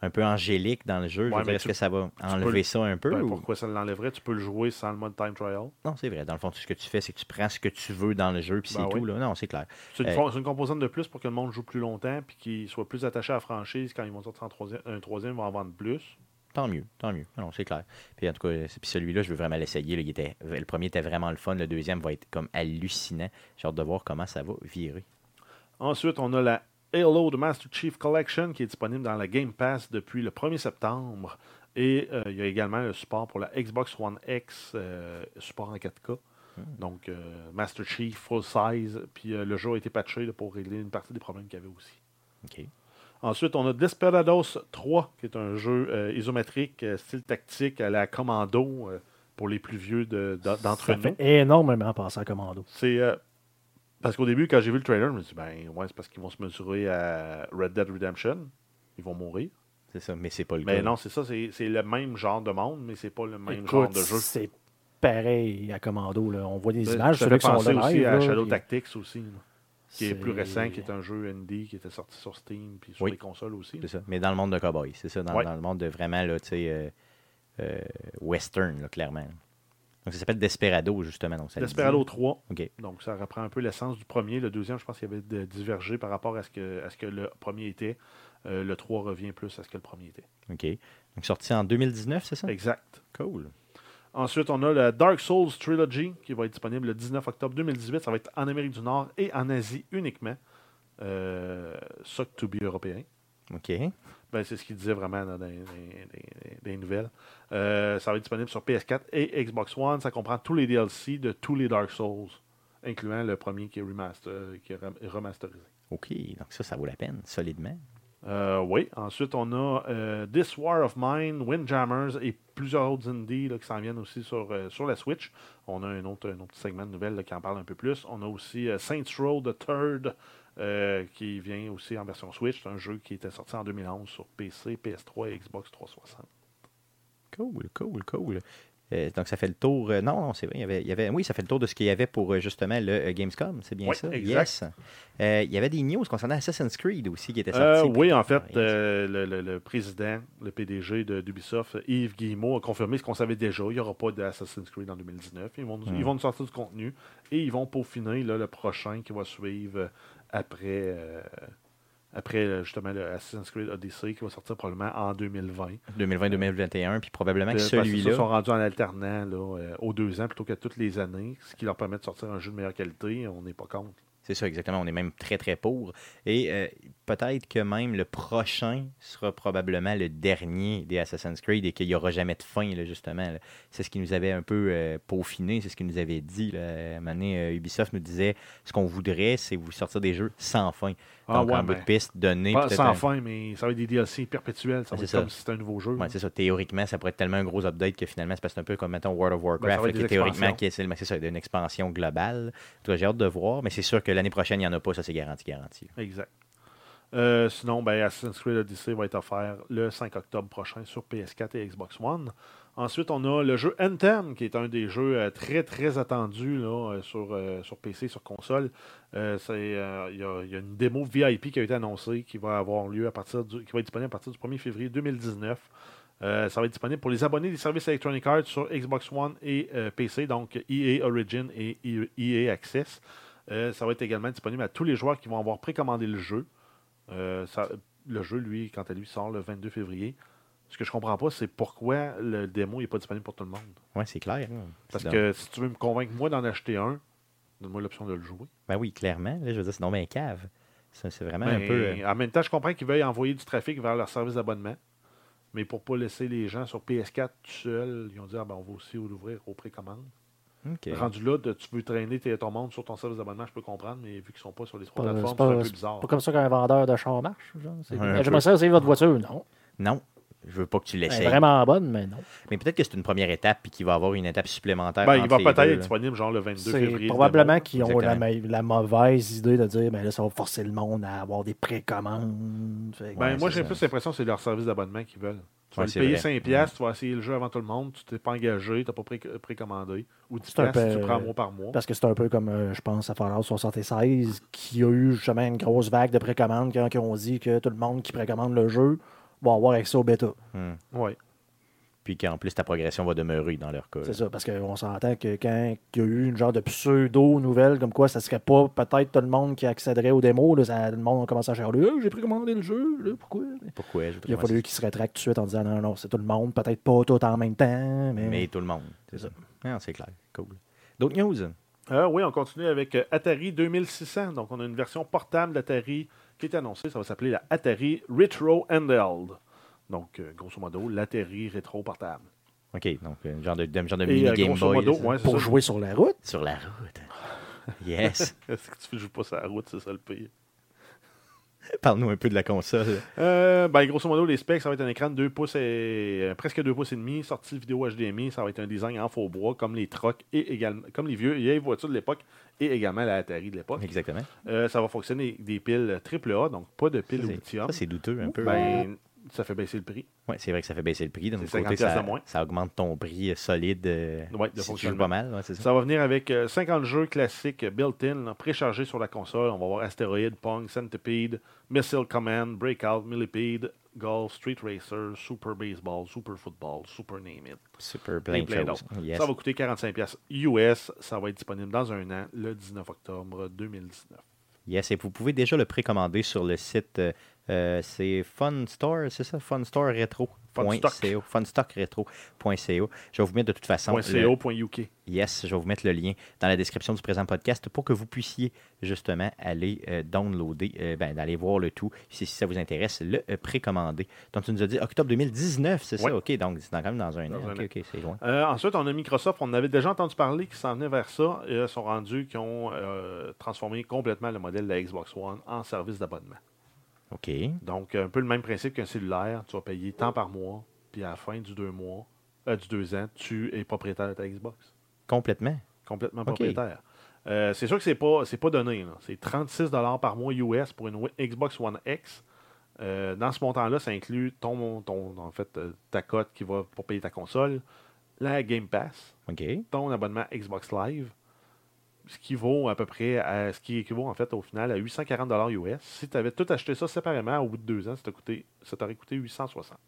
un peu angélique dans le jeu. Je veux dire, est-ce que ça va enlever le- ça un peu? Ben, ou- Pourquoi ça l'enlèverait? Tu peux le jouer sans le mode time trial. Non, c'est vrai. Dans le fond, tout ce que tu fais, c'est que tu prends ce que tu veux dans le jeu, puis Ben c'est oui. tout. Là. Non, c'est clair. C'est une, Euh, une composante de plus pour que le monde joue plus longtemps puis qu'il soit plus attaché à la franchise. Quand ils vont sortir un troisième, ils vont en vendre plus. Tant mieux, tant mieux. Non, c'est clair. Puis en tout cas, puis celui-là, je veux vraiment l'essayer. là. Il était, le premier était vraiment le fun. Le deuxième va être comme hallucinant. J'ai hâte de voir comment ça va virer. Ensuite, on a la Halo de Master Chief Collection qui est disponible dans la Game Pass depuis le 1er septembre. Et euh, il y a également le support pour la Xbox One X, euh, support en 4K. Donc, euh, Master Chief full size. Puis le jeu a été patché là, pour régler une partie des problèmes qu'il y avait aussi. OK. Ensuite, on a Desperados 3, qui est un jeu euh, isométrique, euh, style tactique à la commando euh, pour les plus vieux de- de- d'entre Ça nous. fait énormément passer à commando. C'est euh, parce qu'au début, quand j'ai vu le trailer, je me suis dit, ben ouais, c'est parce qu'ils vont se mesurer à Red Dead Redemption. Ils vont mourir. C'est ça, mais c'est pas le Mais cas. non, c'est ça, c'est le même genre de monde, mais c'est pas le même genre de jeu. c'est pareil à commando. Là. On voit des Ça- images, ça ceux-là qui sont penser aussi live, à là, Shadow Tactics aussi, là, qui est, plus récent, qui est un jeu indie qui était sorti sur Steam puis sur Oui. les consoles aussi. C'est ça. Mais dans le monde de cowboy, c'est ça. Dans, Ouais. dans le monde de vraiment, là, tu sais, euh, euh, western, là, clairement. Donc, ça s'appelle Desperado, justement. Donc, ça Desperado dit. 3. OK. Donc, ça reprend un peu l'essence du premier. Le deuxième, je pense qu'il y avait de- divergé par rapport à ce que, à ce que le premier était. Euh, le 3 revient plus à ce que le premier était. OK. Donc, sorti en 2019, c'est ça? Exact. Cool. Ensuite, on a la Dark Souls Trilogy qui va être disponible le 19 octobre 2018. Ça va être en Amérique du Nord et en Asie uniquement. Euh, que to be européen. OK. Ben, c'est ce qu'il disait vraiment dans les, les- les- les nouvelles. Euh, ça va être disponible sur PS4 et Xbox One. Ça comprend tous les DLC de tous les Dark Souls, incluant le premier qui est, remaster, qui est rem- remasterisé. OK. Donc, ça, ça vaut la peine, solidement. Euh, oui. Ensuite, on a euh, This War of Mine, Windjammers et plusieurs autres indies là, qui s'en viennent aussi sur, euh, sur la Switch. On a un autre, un segment de nouvelles qui en parle un peu plus. On a aussi Saints Row the Third qui vient aussi en version Switch. C'est un jeu qui était sorti en 2011 sur PC, PS3 et Xbox 360. Cool, cool, cool. Euh, donc, ça fait le tour. euh, non, non, c'est vrai. Il y, avait, il y avait- oui, ça fait le tour de ce qu'il y avait pour euh, justement le Gamescom. C'est bien Oui, ça? exact. Yes. Il y avait des news concernant Assassin's Creed aussi qui étaient sortis. oui, en fait, le, le- le président, le PDG de- d'Ubisoft, Yves Guillemot, a confirmé ce qu'on savait déjà. Il n'y aura pas d'Assassin's Creed en 2019. Ils vont, Hmm. ils vont nous sortir du contenu et ils vont peaufiner là, le prochain qui va suivre après, après euh, justement le Assassin's Creed Odyssey qui va sortir probablement en 2020. 2020-2021, puis probablement que Euh, celui-là. sont rendus en alternant là, euh, aux deux ans plutôt qu'à toutes les années, ce qui leur permet de sortir un jeu de meilleure qualité. On n'est pas contre. C'est ça, exactement. On est même très, très pour. Et euh, peut-être que même le prochain sera probablement le dernier des Assassin's Creed et qu'il n'y aura jamais de fin, là, justement. C'est ce qui nous avait un peu euh, peaufiné, c'est ce qu'il nous avait dit. Là. À un moment donné, euh, Ubisoft nous disait ce qu'on voudrait, c'est vous sortir des jeux sans fin. Ah Donc, ouais, en bout ben, de piste, donner. Pas sans un- fin, mais ça va être des DLC perpétuels. Ça va être c'est ça. comme si c'était un nouveau jeu. Ouais, c'est ça. Théoriquement, ça pourrait être tellement un gros update que finalement, c'est parce que un peu comme, mettons, World of Warcraft, Ben, là, être qui théoriquement, qui est, c'est ça, une expansion globale. J'ai hâte de voir, mais c'est sûr que l'année prochaine, il n'y en a pas, ça c'est garanti, garanti. Exact. Euh, sinon, ben, Assassin's Creed Odyssey va être offert le 5 octobre prochain sur PS4 et Xbox One. Ensuite, on a le jeu Anthem, qui est un des jeux euh, très très attendus là, euh, sur, sur PC, sur console. Il y, a- une démo VIP qui a été annoncée, qui va avoir lieu à partir qui va être disponible à partir du 1er février 2019. Euh, ça va être disponible pour les abonnés des services Electronic Arts sur Xbox One et PC, donc EA Origin et EA Access. Euh, ça va être également disponible à tous les joueurs qui vont avoir précommandé le jeu. Euh, ça- le jeu, lui, quant à lui, sort le 22 février. Ce que je comprends pas, c'est pourquoi le démo n'est pas disponible pour tout le monde. Ouais, c'est clair. Parce C'est que si tu veux me convaincre, moi, d'en acheter un, donne-moi l'option de le jouer. Ben oui, clairement. Là, je veux dire, c'est non, mais cave. C'est vraiment un peu. euh, En même temps, je comprends qu'ils veuillent envoyer du trafic vers leur service d'abonnement. Mais pour pas laisser les gens sur PS4 tout seuls, ils ont dit ah, ben, on va aussi l'ouvrir aux précommandes. Rendu là, de- tu veux traîner tes- ton monde sur ton service d'abonnement, je peux comprendre, mais vu qu'ils sont pas sur les trois Pas- plateformes, c'est c'est un pas- peu bizarre. Pas comme ça qu'un vendeur de char marche. genre. C'est- Ouais, un J'aimerais peu. ça essayer votre voiture. Non. Non, je veux pas que tu Elle est l'essayes. vraiment bonne, mais non. Mais peut-être que c'est une première étape puis qu'il va y avoir une étape supplémentaire. Ben, il va peut-être deux, être disponible genre le 22 C'est février. le probablement qu'ils ont la, mauvaise idée de dire ben là, ça va forcer le monde à avoir des précommandes. Que- Ben, Ouais, moi, j'ai ça. plus l'impression que c'est leur service d'abonnement qu'ils veulent. Tu vas Ouais, le payer vrai. 5$, piastres, tu vas essayer le jeu avant tout le monde, tu t'es pas engagé, tu n'as pas pré- précommandé. Ou 10$, C'est un piastres, peu- tu prends mois par mois. Parce que c'est un peu comme, euh, je pense, à Fallout 76, qui a eu justement une grosse vague de précommandes quand ils ont dit que tout le monde qui précommande le jeu va avoir accès au bêta. Ouais. Puis qu'en plus, ta progression va demeurer dans leur cas. C'est ça, parce qu'on s'entend que quand il y a eu une genre de pseudo-nouvelle, comme quoi ça serait pas peut-être tout le monde qui accéderait aux démos, là, ça- le monde a commencé à chialer Ah, j'ai précommandé le jeu, là, pourquoi? Pourquoi? Il a fallu qu'ils se rétractent tout de suite en disant non, non, c'est tout le monde, peut-être pas tout en même temps, mais. Mais tout le monde. C'est ça. Ah, c'est clair. Cool. D'autres news? Euh, oui, on continue avec euh, Atari 2600. Donc, on a une version portable d'Atari qui est annoncée. Ça va s'appeler la Atari Retro Handheld. Donc, euh, grosso modo, l'Atari Retro portable. OK, donc un genre de, de- genre de mini euh, Game grosso Boy. modo, ouais, pour ça. jouer sur la route? Sur la route. Yes. Est-ce que tu joues pas sur la route, c'est ça le pire? Parle-nous un peu de la console. Euh, ben, grosso modo, les specs, ça va être un écran de 2 pouces et euh, presque 2 pouces et demi, sortie vidéo HDMI, ça va être un design en faux bois, comme les trucks et également, comme les vieux, vieilles voitures de l'époque et également la Atari de l'époque. Exactement. Euh, ça va fonctionner avec des piles AAA, donc pas de piles Ça, au c'est- lithium. Ça, c'est douteux un peu. Ben, ça fait baisser le prix. Ouais, c'est vrai que ça fait baisser le prix. 50 côté, ça, moins. ça augmente ton prix euh, solide. euh, Ouais, de si tu joues pas mal. ouais, ça. Ça va venir avec euh, 50 jeux classiques euh, built-in, préchargés sur la console. On va avoir Astéroïde, Pong, Centipede, Missile Command, Breakout, Millipede, Golf, Street Racer, Super Baseball, Super Football, Super Name It. Super plein plein. Yes. Ça va coûter 45$ US. Ça va être disponible dans un an, le 19 octobre 2019. Yes, et vous pouvez déjà le précommander sur le site. Euh, c'est Fun Store, c'est ça? Fun Store Retro. Funstock. Funstockretro.co. Je vais vous mettre de toute façon. Point le- .co, .uk. Yes, je vais vous mettre le lien dans la description du présent podcast pour que vous puissiez justement aller euh, downloader, euh, ben, d'aller voir le tout, si, si ça vous intéresse, le euh, précommander. Donc, tu nous as dit octobre 2019, c'est ça? OK, donc c'est quand même dans un Dans an. un OK, an. C'est loin. Ensuite, on a Microsoft. On avait déjà entendu parler qu'ils s'en venaient vers ça. Et sont rendus qui ont transformé complètement le modèle de la Xbox One en service d'abonnement. OK. Donc, un peu le même principe qu'un cellulaire. Tu vas payer tant par mois, puis à la fin du deux mois, euh, du deux ans, tu es propriétaire de ta Xbox. Complètement. Complètement propriétaire. Euh, c'est sûr que c'est pas, c'est pas donné. C'est 36 par mois US pour une Xbox One X. Euh, dans ce montant-là, ça inclut ton, ton, en fait, ta cote qui va pour payer ta console, la Game Pass, ton abonnement Xbox Live, ce qui vaut à peu près à ce qui équivaut en fait au final à 840 US. Si tu avais tout acheté ça séparément au bout de deux ans, ça coûté- ça t'aurait coûté 860,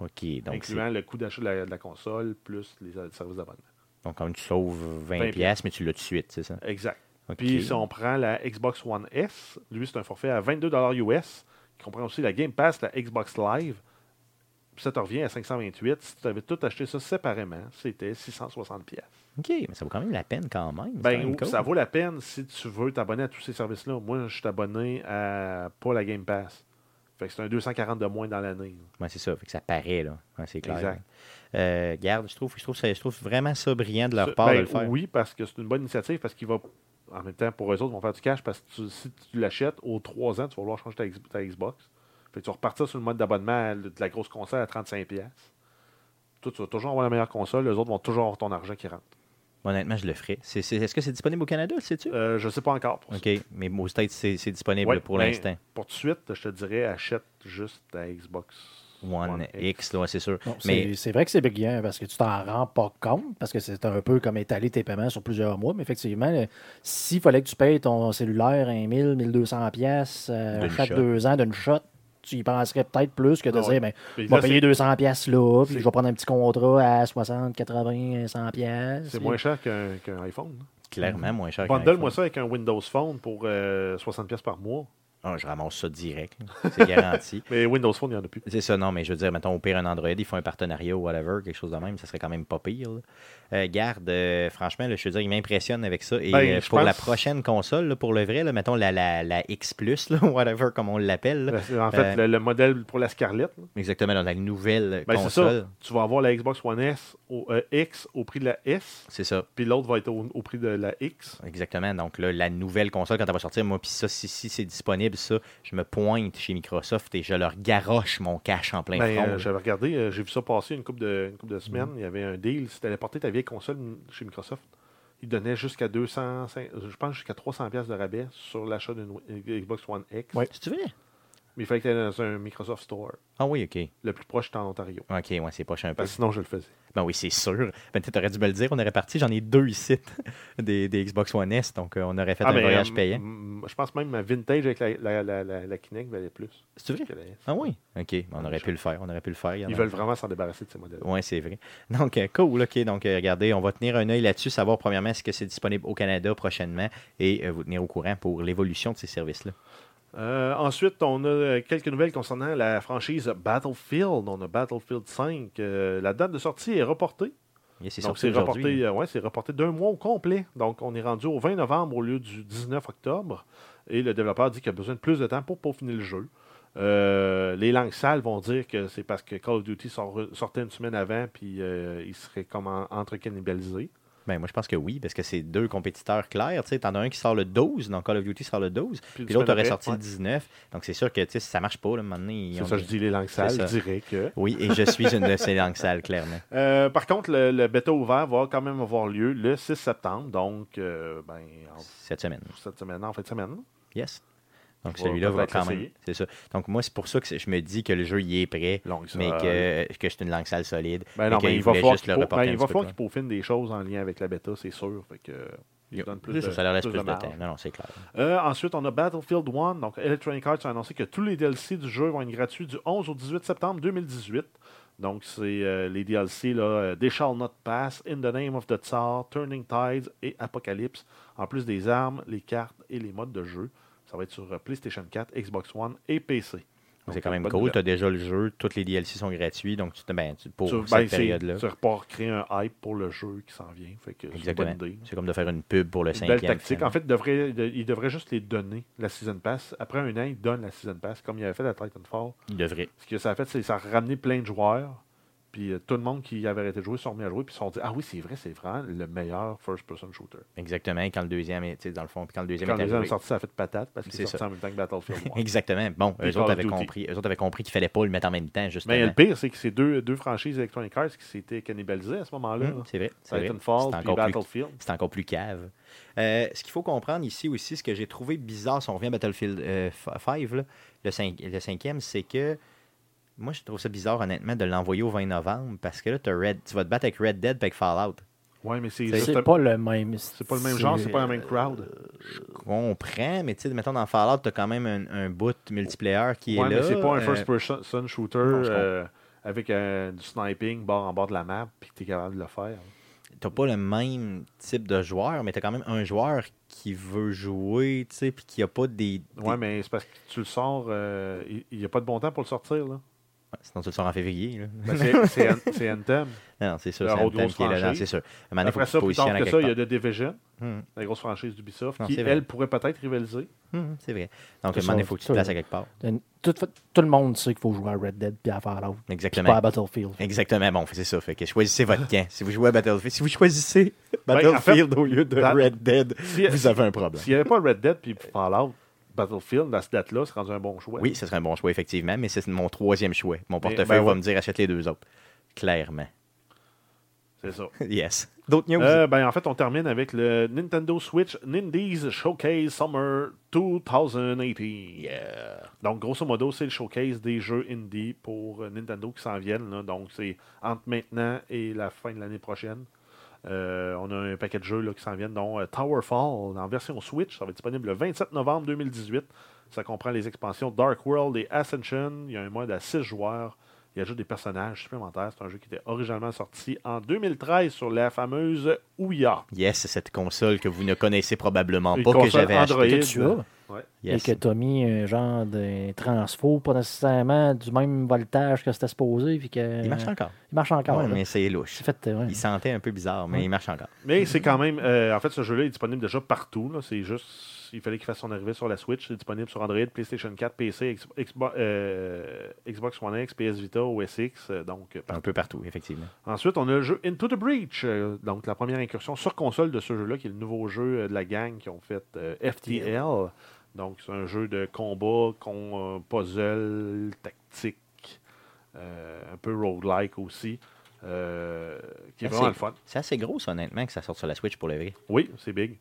OK. Donc, incluant le coût d'achat de la, de la console plus les services d'abonnement. donc quand même, tu sauves 20$, 20 piastres, mais tu l'as tout de suite, c'est ça? Exact. Puis si on prend la Xbox One S, lui c'est un forfait à 22 US, qui comprend aussi la Game Pass, la Xbox Live. puis ça te revient à 528. Si tu avais tout acheté ça séparément, c'était 660 pièces. OK, mais ça vaut quand même la peine quand même. Ben, quand même cool. ça vaut la peine si tu veux t'abonner à tous ces services-là. Moi, je suis abonné à pas la Game Pass. Fait que c'est un 240 de moins dans l'année. Ouais, c'est ça, fait que ça paraît, là. Ouais, c'est clair. Exact. Euh, garde, je trouve, je, trouve je trouve vraiment ça brillant de leur Ça- part ben, de le faire. Oui, parce que c'est une bonne initiative, parce qu'il va, en même temps, pour eux autres, ils vont faire du cash, parce que tu- si tu l'achètes, aux 3 ans, tu vas vouloir changer ta, Xbox. Fait que tu vas repartir sur le mode d'abonnement de la grosse console à 35$. piastres. Toi, tu vas toujours avoir la meilleure console, les autres vont toujours avoir ton argent qui rentre. Honnêtement, je le ferai. C'est- c'est- Est-ce que c'est disponible au Canada, sais-tu? Euh, je ne sais pas encore pour ça. OK, mais aux States, c'est c'est disponible Ouais, pour ben, l'instant. Pour tout de suite, je te dirais, achète juste ta Xbox One, X, ouais, c'est sûr. Bon, mais c'est c'est vrai que c'est brillant parce que tu t'en rends pas compte, parce que c'est un peu comme étaler tes paiements sur plusieurs mois. Mais effectivement, euh, s'il fallait que tu payes ton cellulaire 1 1000, 1200 pièces D'une chaque shot. deux ans d'une shot, tu y penserais peut-être plus que de Ah ouais. dire, ben, je vais là, payer c'est- 200 pièces là, puis je vais prendre un petit contrat à 60, 80, 100 pièces. C'est moins cher qu'un iPhone. clairement moins cher qu'un Bundle-moi iPhone. ça avec un Windows Phone pour euh, 60$ piastres par mois. Ah, je ramasse ça direct. C'est garanti. Mais Windows Phone, il n'y en a plus. C'est ça, non, mais je veux dire, mettons, au pire, un Android, ils font un partenariat ou whatever, quelque chose de même, ça serait quand même pas pire. Euh, garde, euh, franchement, là, je veux dire, il m'impressionne avec ça. Et Ben, euh, pour pense- la prochaine console, là, pour le vrai, là, mettons la, la, la X, whatever, comme on l'appelle. Ben, En fait, le, le modèle pour la Scarlett, exactement, dans la nouvelle ben, console. ça. Tu vas avoir la Xbox One S au, X au prix de la S, C'est ça. puis l'autre va être au, au prix de la X. Exactement. Donc là, la nouvelle console, quand elle va sortir, moi, puis ça, si, si c'est disponible, ça, je me pointe chez Microsoft et je leur garoche mon cash en plein Ben, front. euh. J'avais regardé, euh, j'ai vu ça passer une couple de, une couple de Mhm. semaines. Il y avait un deal. Si tu allais porter ta vieille console chez Microsoft, ils donnaient jusqu'à 200, je pense jusqu'à 300$ piastres de rabais sur l'achat d'une Xbox One X. Ouais. C'est-tu vrai? Mais il fallait que tu dans un Microsoft Store. Ah oui, OK. Le plus proche, c'est en Ontario. OK, ouais, c'est pas cher un peu. Sinon, je le faisais. Ben oui, c'est sûr. Ben, tu aurais dû me le dire. On aurait parti. J'en ai deux ici, des, des Xbox One S. Donc, euh, on aurait fait un ben, voyage euh, payant. Je pense même que ma vintage avec la, la, la, Kinect valait plus. C'est vrai? Ah oui? OK. On aurait pu le faire. On aurait pu le faire. Ils veulent vraiment s'en débarrasser de ces modèles. Oui, c'est vrai. Donc, euh, cool. OK. Donc, regardez, on va tenir un œil là-dessus, savoir premièrement est-ce que c'est disponible au Canada prochainement et euh, vous tenir au courant pour l'évolution de ces services-là. Euh, ensuite, on a euh, quelques nouvelles concernant la franchise Battlefield. On a Battlefield 5. Euh, la date de sortie est reportée. C'est reporté, euh, ouais, c'est reporté d'un mois au complet. Donc, on est rendu au 20 novembre au lieu du 19 octobre. Et le développeur dit qu'il a besoin de plus de temps pour peaufiner le jeu. Les langues sales vont dire que c'est parce que Call of Duty sort- sortait une semaine avant, puis il serait comme en- entre-cannibalisé. Ben, moi, je pense que oui, parce que c'est deux compétiteurs clairs. Tu sais, t'en as un qui sort le 12, donc Call of Duty sort le 12, Puis l'autre aurait sorti ouais. le 19. Donc, c'est sûr que tu sais, si ça marche pas, là, à un moment donné, ils C'est ont- ça, je dis les langues sales. Je dirais que. Oui, et je suis une de ces langues sales, clairement. Euh, par contre, le, le bêta ouvert va quand même avoir lieu le 6 septembre. Donc, euh, ben, en- Cette semaine. cette semaine, en fin de semaine. Yes. Donc, celui-là va quand même. C'est ça. Donc, moi, c'est pour ça que je me dis que le jeu, il est prêt, mais que, que c'est une langue sale solide. Ben non, mais qu'il il va falloir qu'il reporter ben, peaufine des choses en lien avec la bêta, c'est sûr. Fait que, il donne plus de, Ça, leur laisse plus plus de temps. Non, non, c'est clair. Euh, ensuite, on a Battlefield 1. Donc, Electronic Arts a annoncé que tous les DLC du jeu vont être gratuits du 11 au 18 septembre 2018. Donc, c'est euh, les DLC là, euh, They Shall Not Pass, In the Name of the Tsar, Turning Tides et Apocalypse. En plus des armes, les cartes et les modes de jeu. Ça va être sur euh, PlayStation 4, Xbox One et PC. C'est quand même cool. Tu as déjà le jeu, tous les DLC sont gratuits, donc tu te, ben, tu- pour cette ben, période-là. Tu repars créer un hype pour le jeu qui s'en vient. Fait que Exactement. C'est comme de faire une pub pour le Une cinquième. belle tactique. finalement. En fait, il devrait, de- il devrait juste les donner, la Season Pass. Après un an, il donne la Season Pass, comme il avait fait à Titanfall. Il devrait. Ce que ça a fait, c'est que ça a ramené plein de joueurs. Puis euh, tout le monde qui avait arrêté de jouer se sont mis à jouer. Puis ils se sont dit Ah oui, c'est vrai, c'est vraiment le meilleur first-person shooter. Exactement. Quand le deuxième est, dans le fond, puis quand le deuxième Quand est le deuxième sorti, ça a fait patate parce qu'il C'est est sorti ça. en même temps que Battlefield 1. Exactement. Bon, eux autres, avaient compris, eux autres avaient compris qu'il fallait pas le mettre en même temps, justement. Mais le pire, c'est que c'est deux, deux franchises Electronic Arts qui s'étaient cannibalisées à ce moment-là. Hum, c'est vrai. C'est encore plus Battlefield. c'est encore plus cave. Euh, ce qu'il faut comprendre ici aussi, ce que j'ai trouvé bizarre, si on revient à Battlefield euh, 5, là, le, cinq- le cinquième, c'est que moi, je trouve ça bizarre, honnêtement, de l'envoyer au 20 novembre parce que là, t'as Red, tu vas te battre avec Red Dead et avec Fallout. Ouais, mais c'est C'est pas le même. c'est pas le même genre, c'est pas la même crowd. Je comprends, mais tu sais, mettons dans Fallout, t'as quand même un, un bout multiplayer qui Ouais, est là. mais c'est pas un euh, first-person shooter non, je euh, avec euh, du sniping bord en bord de la map puis que tu es capable de le faire. t'as pas le même type de joueur, mais t'as quand même un joueur qui veut jouer, tu sais, puis qui a pas des. des- Ouais, mais c'est parce que tu le sors, euh, il n'y a pas de bon temps pour le sortir. Là. Sinon, tu le sors en février. là. Ben, c'est- c'est An- c'est Anthem. Non, c'est sûr, c'est autre Anthem qui est là-dedans, franchise. c'est sûr. À Après faut ça, plus tard que ça, il y a The Division. Hum, la grosse franchise d'Ubisoft, qui, elle, pourrait peut-être rivaliser. hum, c'est vrai. Donc, à un moment donné, il faut que tu te ça, places là. à quelque part. Tout, tout le monde sait qu'il faut jouer à Red Dead puis à Fallout. Puis Exactement. pas à Battlefield. Exactement. Bon, c'est ça. Fait que choisissez votre camp. Si vous jouez à Battlefield, si vous choisissez Ben, en Battlefield fait, au lieu de Red Dead, Si- vous avez un problème. S'il n'y avait pas Red Dead puis Fallout, Battlefield, à cette date-là, c'est rendu un bon choix. Oui, ce serait un bon choix, effectivement, mais c'est mon troisième choix. Mon portefeuille ben va ouais. me dire achète les deux autres. Clairement. C'est ça. yes. D'autres news? Euh, ben, en fait, on termine avec le Nintendo Switch Nindies Showcase Summer 2018. Donc, grosso modo, c'est le showcase des jeux indie pour Nintendo qui s'en viennent. là. Donc, c'est entre maintenant et la fin de l'année prochaine. Euh, on a un paquet de jeux là, qui s'en viennent, dont euh, Towerfall en version Switch. Ça va être disponible le 27 novembre 2018. Ça comprend les expansions Dark World et Ascension. Il y a un mode à 6 joueurs. Il ajoute des personnages supplémentaires. C'est un jeu qui était originalement sorti en 2013 sur la fameuse Ouya. Yes, cette console que vous ne connaissez probablement Une pas, que j'avais achetée. Ouais. Yes. Et que tu as mis un genre de transfo, pas nécessairement du même voltage que c'était supposé. Puis que, Il marche encore. Il marche encore. Ouais, mais c'est louche. C'est fait. ouais. Il sentait un peu bizarre, mais Ouais. il marche encore. Mais c'est quand même. euh, en fait, ce jeu-là est disponible déjà partout. là. C'est juste. Il fallait qu'il fasse son arrivée sur la Switch. C'est disponible sur Android, PlayStation 4, PC, Xbox, euh, Xbox One X, PS Vita, OS X. euh, donc, Un peu partout, effectivement. Ensuite, on a le jeu Into the Breach. donc, la première incursion sur console de ce jeu-là, qui est le nouveau jeu de la gang qui ont fait euh, FTL. Donc, c'est un jeu de combat, con, euh, puzzle, tactique, euh, un peu roguelike aussi, euh, qui est vraiment c'est- le fun. C'est assez gros, ça, honnêtement, que ça sorte sur la Switch pour le vrai. Oui, c'est big.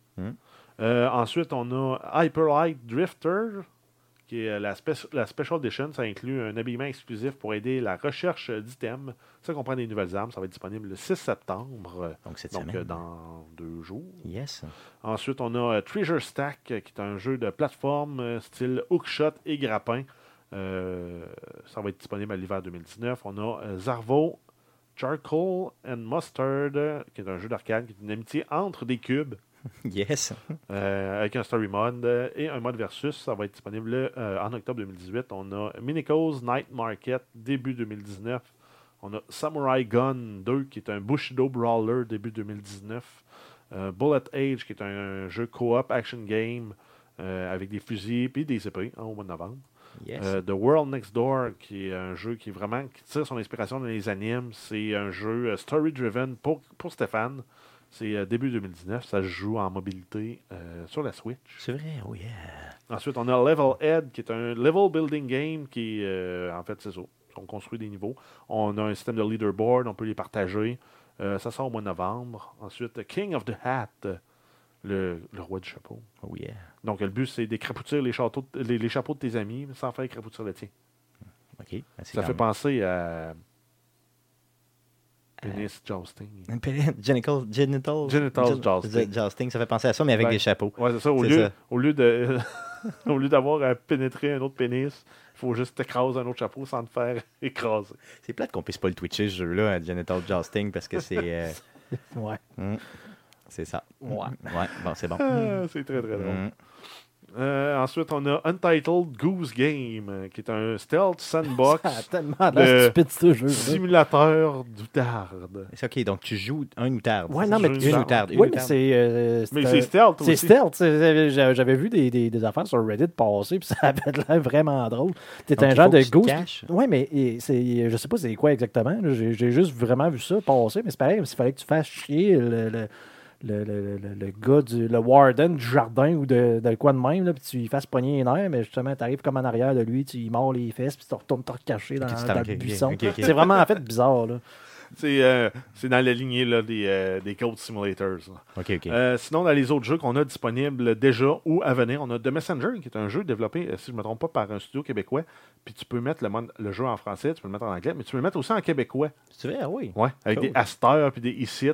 Euh, ensuite, on a Hyper Light Drifter, qui est la, Special Edition. Ça inclut un habillement exclusif pour aider la recherche d'items. Ça comprend des nouvelles armes. Ça va être disponible le 6 septembre, Donc, cette donc semaine. euh, dans deux jours. Yes. Ensuite, on a euh, Treasure Stack, euh, qui est un jeu de plateforme euh, style hookshot et grappin. Euh, ça va être disponible à l'hiver 2019. On a euh, Zarvo Charcoal and Mustard, euh, qui est un jeu d'arcade, qui est une amitié entre des cubes. Yes. Euh, avec un story mode euh, et un mode versus. Ça va être disponible euh, en octobre 2018. On a Minico's Night Market début 2019. On a Samurai Gun 2 qui est un Bushido Brawler début 2019. Euh, Bullet Age qui est un, jeu co-op action game avec des fusils et des épées hein, au mois de novembre. Yes. Euh, The World Next Door, qui est un jeu qui vraiment qui tire son inspiration dans les animes. C'est un jeu story-driven pour, pour Stéphane. C'est euh, début 2019. Ça se joue en mobilité euh, sur la Switch. c'est vrai, oh yeah. Ensuite, on a Level Head, qui est un level building game qui, euh, en fait, c'est ça. On construit des niveaux. On a un système de leaderboard, on peut les partager. Euh, ça sort au mois de novembre. Ensuite, King of the Hat, le, le roi du chapeau. Oh yeah. Donc, le but, c'est d'écrapoutir les, châteaux de- les, les chapeaux de tes amis sans faire écrapoutir le tien. OK. Ben, Ça fait même- penser à. Penis jousting. Genital, genital, Genital gen- jousting. jousting, ça fait penser à ça, mais avec Ben, des chapeaux. Ouais, c'est ça. Au lieu, ça. au lieu de. au lieu d'avoir à pénétrer un autre pénis, il faut juste t'écraser un autre chapeau sans te faire écraser. C'est plate qu'on puisse pas le twitcher, ce jeu-là, à Genital Jousting, parce que c'est euh, Ouais. hmm, c'est ça. Ouais. Ouais, bon, c'est bon. Ah, c'est très très drôle. Hmm. Euh, ensuite, on a Untitled Goose Game, euh, qui est un stealth sandbox Ça a tellement Le l'air stupide, ce jeu. simulateur d'outarde. C'est OK, donc tu joues un outarde. Ouais, non, mais Une outarde, Oui, mais c'est. euh, Mais c'est stealth C'est aussi. stealth. c'est- J'avais j'avais vu des, des, des affaires sur Reddit passer, puis ça avait l'air vraiment drôle. T'es Donc, un genre de caches. Oui, mais et, c'est, je sais pas c'est quoi exactement. J'ai j'ai juste vraiment vu ça passer, mais c'est pareil, il fallait que tu fasses chier le, le, le, le, le- le gars, du, le warden du jardin ou de, de quoi de même, là, puis tu lui fasses pogner les nerfs, mais justement, tu arrives comme en arrière de lui, tu lui mords les fesses, puis tu retournes te recacher dans, le buisson. C'est vraiment en fait bizarre. Là. C'est euh, c'est dans la lignée là, des, euh, des Code Simulators. Euh, sinon, dans les autres jeux qu'on a disponibles déjà ou à venir, on a The Messenger, qui est un jeu développé, si je ne me trompe pas, par un studio québécois. Puis tu peux mettre le, le jeu en français, tu peux le mettre en anglais, mais tu peux le mettre aussi en québécois. Tu veux? Ah oui. Ouais, avec Cool. des asters, puis des ICIT,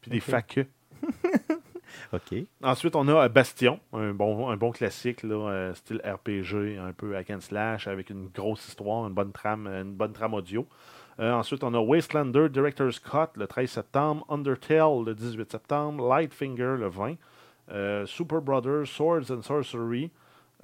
puis des Ok. OK. Ensuite, on a euh, Bastion, un bon, classique, là, euh, style RPG, un peu hack and slash, avec une grosse histoire, une bonne trame, une bonne trame audio. Euh, ensuite, on a Wastelander Director's Cut le 13 septembre, Undertale le 18 septembre, Lightfinger le 20, euh, Super Brothers Swords and Sorcery,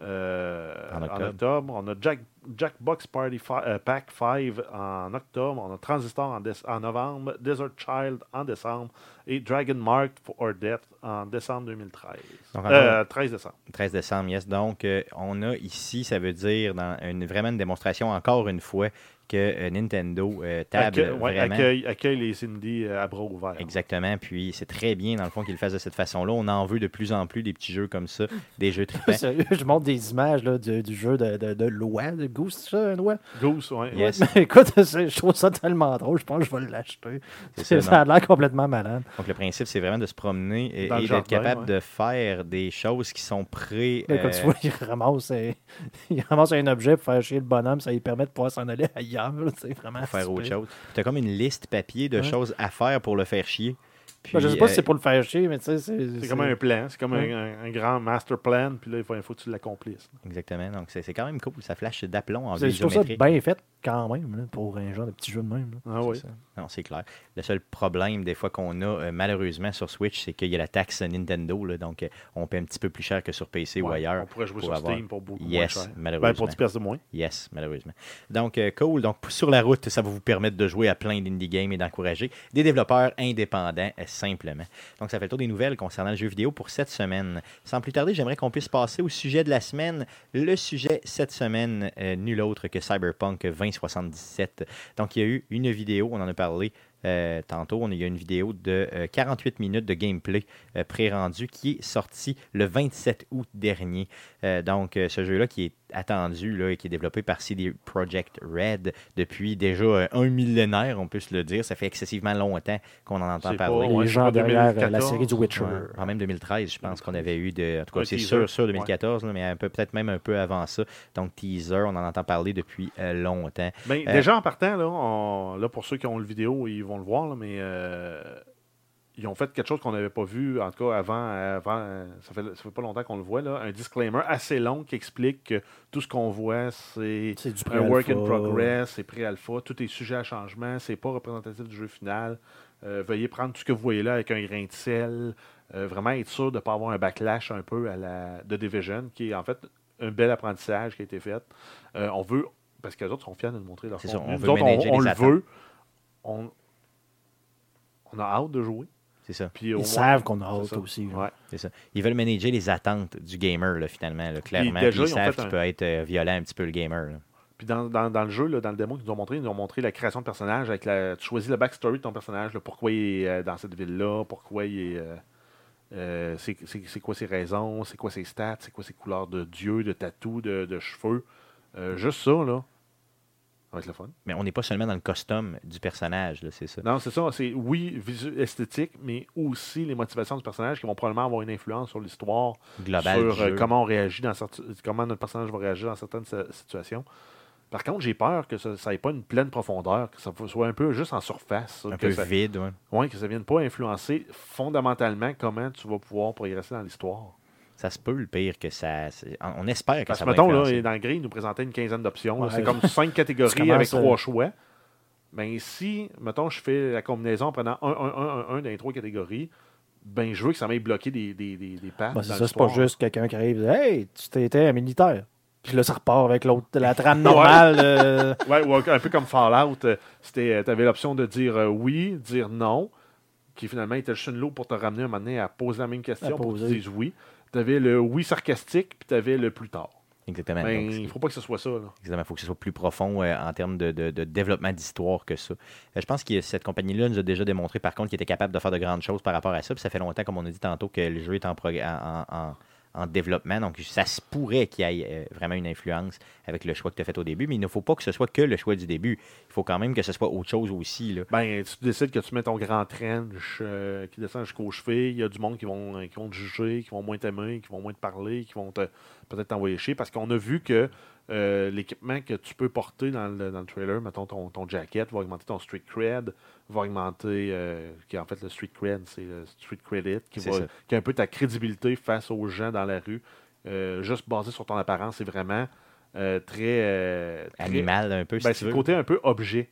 euh, En en, octobre. On a Jack, Jackbox Party euh, Pack 5 en octobre. On a Transistor en, novembre. Desert Child en décembre. Et Dragon Mark for Death en décembre 2013. Donc, Euh, 13 décembre. 13 décembre, yes. Donc, euh, on a ici, ça veut dire, dans une, vraiment une démonstration, encore une fois, que euh, Nintendo euh, table Accueille, ouais, vraiment. accueille, accueille les indies euh, à bras ouverts. Exactement. Puis c'est très bien, dans le fond, qu'ils le fassent de cette façon-là. On en veut de plus en plus des petits jeux comme ça, des jeux trippants. Sérieux, je montre des images là, du, du jeu de, de, de loi, de Goose, c'est ça, un loi? Goose. Yes. Mais écoute, je trouve ça tellement drôle, je pense que je vais l'acheter. C'est Ça, ça, a l'air complètement malade. Donc le principe, c'est vraiment de se promener et, d'être capable ouais. de faire des choses qui sont pré... Comme euh, tu vois, il ramasse, il ramasse un objet pour faire chier le bonhomme, ça lui permet de pouvoir s'en aller ailleurs. Là, C'est vraiment pour faire autre chose. Tu as comme une liste papier de Ouais. choses à faire pour le faire chier. Puis, Ben, je sais pas si euh, c'est pour le faire chier, mais tu sais, c'est. C'est comme un plan, c'est comme Ouais. un, grand master plan, puis là, il faut, il faut que tu l'accomplisses. Exactement. Donc c'est c'est quand même cool. Ça flash d'aplomb en C'est- ça géométrique. bien fait quand même, là, pour un genre de petit jeu de même. là. Ah oui. Ça. Non, c'est clair. Le seul problème, des fois, qu'on a euh, malheureusement sur Switch, c'est qu'il y a la taxe Nintendo. là, donc, euh, on paie un petit peu plus cher que sur PC ou ailleurs. On pourrait jouer pour sur avoir- Steam pour beaucoup moins Yes, cher. Ben, malheureusement. pour 10 pièces de moins. Yes, malheureusement. Donc, euh, cool. Donc, sur la route, ça va vous permettre de jouer à plein d'indie games et d'encourager des développeurs indépendants, euh, simplement. Donc, ça fait le tour des nouvelles concernant le jeu vidéo pour cette semaine. Sans plus tarder, j'aimerais qu'on puisse passer au sujet de la semaine. Le sujet cette semaine, euh, nul autre que Cyberpunk 2077. Donc, il y a eu une vidéo, on en a parlé euh, tantôt. On a eu une vidéo de euh, 48 minutes de gameplay euh, pré-rendu qui est sorti le 27 août dernier. Euh, donc, euh, ce jeu-là qui est attendu là, et qui est développé par CD Projekt Red depuis déjà euh, un millénaire, on peut se le dire. Ça fait excessivement longtemps qu'on en entend parler. pas- Ouais, Les gens derrière euh, la 2014, série du Witcher. Ouais, en même 2013, je pense qu'on avait eu de. En tout cas, c'est sûr, sûr 2014, là, mais un peu, peut-être même un peu avant ça. Donc, teaser, on en entend parler depuis euh, longtemps. Ben, Euh, Déjà en partant, là, on- là, pour ceux qui ont le vidéo, ils vont le voir, là, mais euh, ils ont fait quelque chose qu'on n'avait pas vu, en tout cas avant, avant euh, ça, fait, ça fait pas longtemps qu'on le voit, là, un disclaimer assez long qui explique que tout ce qu'on voit, c'est un work in progress, c'est pré-alpha, tout est sujet à changement, c'est pas représentatif du jeu final. Euh, veuillez prendre tout ce que vous voyez là avec un grain de sel. Euh, vraiment être sûr de ne pas avoir un backlash un peu à la de Division, qui est en fait un bel apprentissage qui a été fait. Euh, on veut, parce que les autres sont fiers de nous montrer leur contenu. on veut autres, on, on les le veut. On, on a hâte de jouer. C'est ça. Puis au moins- Ils savent qu'on a hâte aussi. Ouais. C'est ça. Ils veulent manager les attentes du gamer, là, finalement. là, clairement. déjà, ils savent qu'il un- peut être euh, violent un petit peu le gamer. là. Puis dans, dans- dans le jeu, là, dans le démo qu'ils nous ont montré, ils nous ont montré la création de personnage avec la. Tu choisis la backstory de ton personnage, là, pourquoi il est euh, dans cette ville-là, pourquoi il est. euh, euh, c'est c'est- c'est quoi ses raisons, c'est quoi ses stats, c'est quoi ses couleurs de dieu, de tatou, de, de cheveux. Euh, juste ça, là. Ça va être le fun. Mais on n'est pas seulement dans le costume du personnage, c'est ça. Non, c'est ça. C'est oui, esthétique, mais aussi les motivations du personnage qui vont probablement avoir une influence sur l'histoire, sur euh, comment on réagit dans comment notre personnage va réagir dans certaines situations. Par contre, j'ai peur que ça n'ait pas une pleine profondeur, que ça soit un peu juste en surface. Un que peu ça, vide, ouais. ouais, que ça vienne pas influencer fondamentalement comment tu vas pouvoir progresser dans l'histoire. Ça se peut, le pire, que ça. On espère que Parce ça va mettons, là, dans le gris, il nous présentait une quinzaine d'options. Ouais. C'est comme cinq catégories avec euh, trois choix. Ben, si, mettons, je fais la combinaison en prenant un, un, un, un, un dans les trois catégories, ben, je veux que ça m'aille bloqué des, des, des, des pattes. Ben, c'est ça, c'est pas juste quelqu'un qui arrive et dit Hey, tu t'étais un militaire. Puis là, ça repart avec l'autre, la trame normale. euh, Ouais, ou un peu comme Fallout, euh, c'était, tu avais l'option de dire euh, oui, dire non, qui finalement était juste une lot pour te ramener un moment donné à poser la même question À pour que tu poser. dises oui. Tu avais le oui sarcastique, puis tu avais le plus tard. Exactement. Ben, Donc, il ne faut pas que ce soit ça. Là. Exactement. Il faut que ce soit plus profond euh, en termes de, de- de développement d'histoire que ça. Euh, je pense que cette compagnie-là nous a déjà démontré, par contre, qu'il était capable de faire de grandes choses par rapport à ça. Puis ça fait longtemps, comme on a dit tantôt, que le jeu est en, en, en- en- en développement. Donc, ça se pourrait qu'il y ait euh, vraiment une influence avec le choix que tu as fait au début. Mais il ne faut pas que ce soit que le choix du début. Il faut quand même que ce soit autre chose aussi. Là. Ben, tu décides que tu mets ton grand trench euh, qui descend jusqu'aux chevilles. Il y a du monde qui vont, euh, qui vont te juger, qui vont moins t'aimer, qui vont moins te parler, qui vont te- peut-être t'envoyer chier. Parce qu'on a vu que euh, l'équipement que tu peux porter dans le, dans le trailer, mettons ton, ton jacket, va augmenter ton street cred, va augmenter, euh, qui est en fait le street cred, c'est le street credit, qui, va, qui est un peu ta crédibilité face aux gens dans la rue. Euh, juste basé sur ton apparence, c'est vraiment euh, très, très- Animal, un peu, si ben, c'est le côté un peu objet.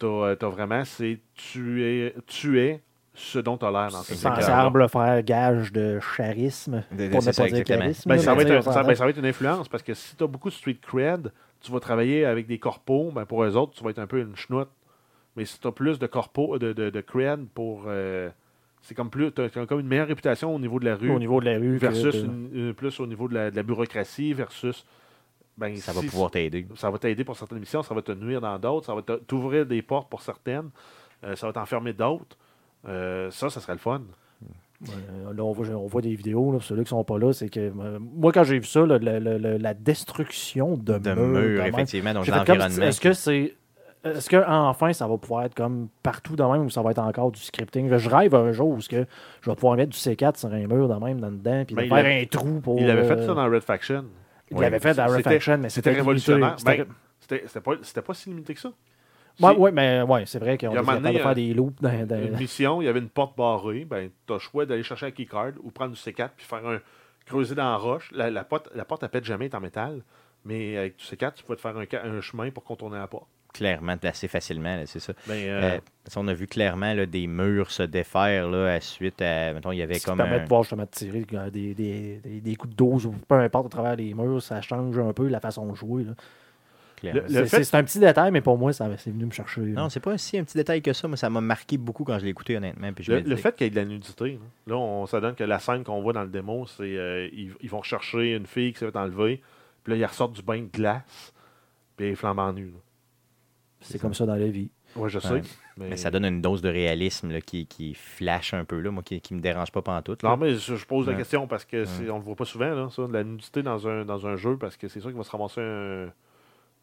Tu as, vraiment, c'est tu es, tu es ce dont tu as l'air dans ce Exactement. Ça semble faire gage de charisme. De- de- pour ne ça, pas dire charisme. Ben, ça, va être, ça- ben, ça va une influence parce que si tu as beaucoup de street cred, tu vas travailler avec des corpos, ben, pour eux autres, tu vas être un peu une chenoute. Mais si tu as plus de corpos, de, de, de cred pour. euh, c'est comme plus. Tu as comme une meilleure réputation au niveau de la rue au niveau de la rue. versus de- une- une- plus au niveau de la, de la bureaucratie versus. Ben, Ça va pouvoir t'aider. ça va t'aider pour certaines missions, ça va te nuire dans d'autres, ça va t'ouvrir des portes pour certaines, euh, ça va t'enfermer d'autres. Euh, ça, ça serait le fun. Euh, là, on voit, on voit des vidéos, là, pour ceux qui sont pas là, c'est que euh, moi, quand j'ai vu ça, là, la destruction de, De murs, murs, quand même, effectivement, donc l'environnement. Est-ce que c'est. Est-ce que enfin ça va pouvoir être comme partout de même ou ça va être encore du scripting? Je rêve un jour où ce que je vais pouvoir mettre du C4 sur un mur de même dans dedans puis Ben, faire avait- un trou pour. Il avait fait ça dans Red Faction. Il Ouais, l'avait fait dans Red Faction, mais C'était révolutionnaire. C'était- Ben, C'était c'était pas, c'était pas si limité que ça. C'est ouais, mais ouais, c'est vrai qu'on Il y a est capable de faire des loops dans, dans- Une mission, il y avait une porte barrée, ben, tu as le choix d'aller chercher un keycard ou prendre du C4 puis faire un creuser dans la roche. La, la porte, la porte, elle pète jamais, elle est en métal. Mais avec du C4, tu peux te faire un, chemin pour contourner la porte. Clairement, assez facilement, c'est ça. Ben, euh, Euh, qu'on a vu clairement là, des murs se défaire là, à suite à. Mettons, il y avait comme. permet un- de pouvoir justement de tirer euh, des, des, des, des coups de dose ou peu importe à travers les murs, ça change un peu la façon de jouer. là. C'est fait- un petit détail, mais pour moi, ça c'est venu me chercher. Non, c'est pas si un petit détail que ça, mais ça m'a marqué beaucoup quand je l'ai écouté, honnêtement. Puis je le, fait qu'il y ait de la nudité, là, là, on, ça donne que la scène qu'on voit dans le démo, c'est euh, ils, ils vont chercher une fille qui s'est fait enlever, puis là, ils ressortent du bain de glace, puis elle est flambant nue. c'est comme ça dans la vie. Ouais, je sais. Ouais. Mais, Mais ça donne une dose de réalisme là, qui, qui flash un peu, là, moi, qui, qui me dérange pas pantoute. Non, là. mais je, je pose la Ouais. question parce que c'est- on le voit pas souvent, là, ça, de la nudité dans un, dans un jeu, parce que c'est sûr qu'il va se ramasser un,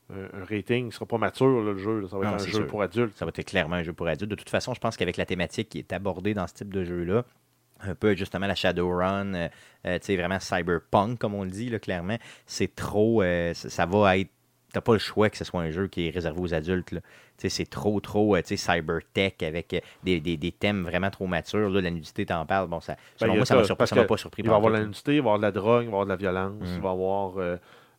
un- rating qui sera pas mature, là, le jeu. là. Ça va être un jeu sûr. pour adultes. Ça va être clairement un jeu pour adultes. De toute façon, je pense qu'avec la thématique qui est abordée dans ce type de jeu-là, un peu justement la Shadowrun, euh, euh, tu sais, vraiment cyberpunk, comme on le dit, là, clairement, c'est trop. euh, ça, ça va être. T'as pas le choix que ce soit un jeu qui est réservé aux adultes. là. C'est trop, trop cybertech avec des, des- des thèmes vraiment trop matures. Là, la nudité, t'en parles. Bon, ça, Ben, selon a moi, ça m'a ça, surpris- parce ça m'a pas surpris. Il va y avoir la nudité, il va y avoir de la drogue, il va y avoir de la violence, Mm. il va y avoir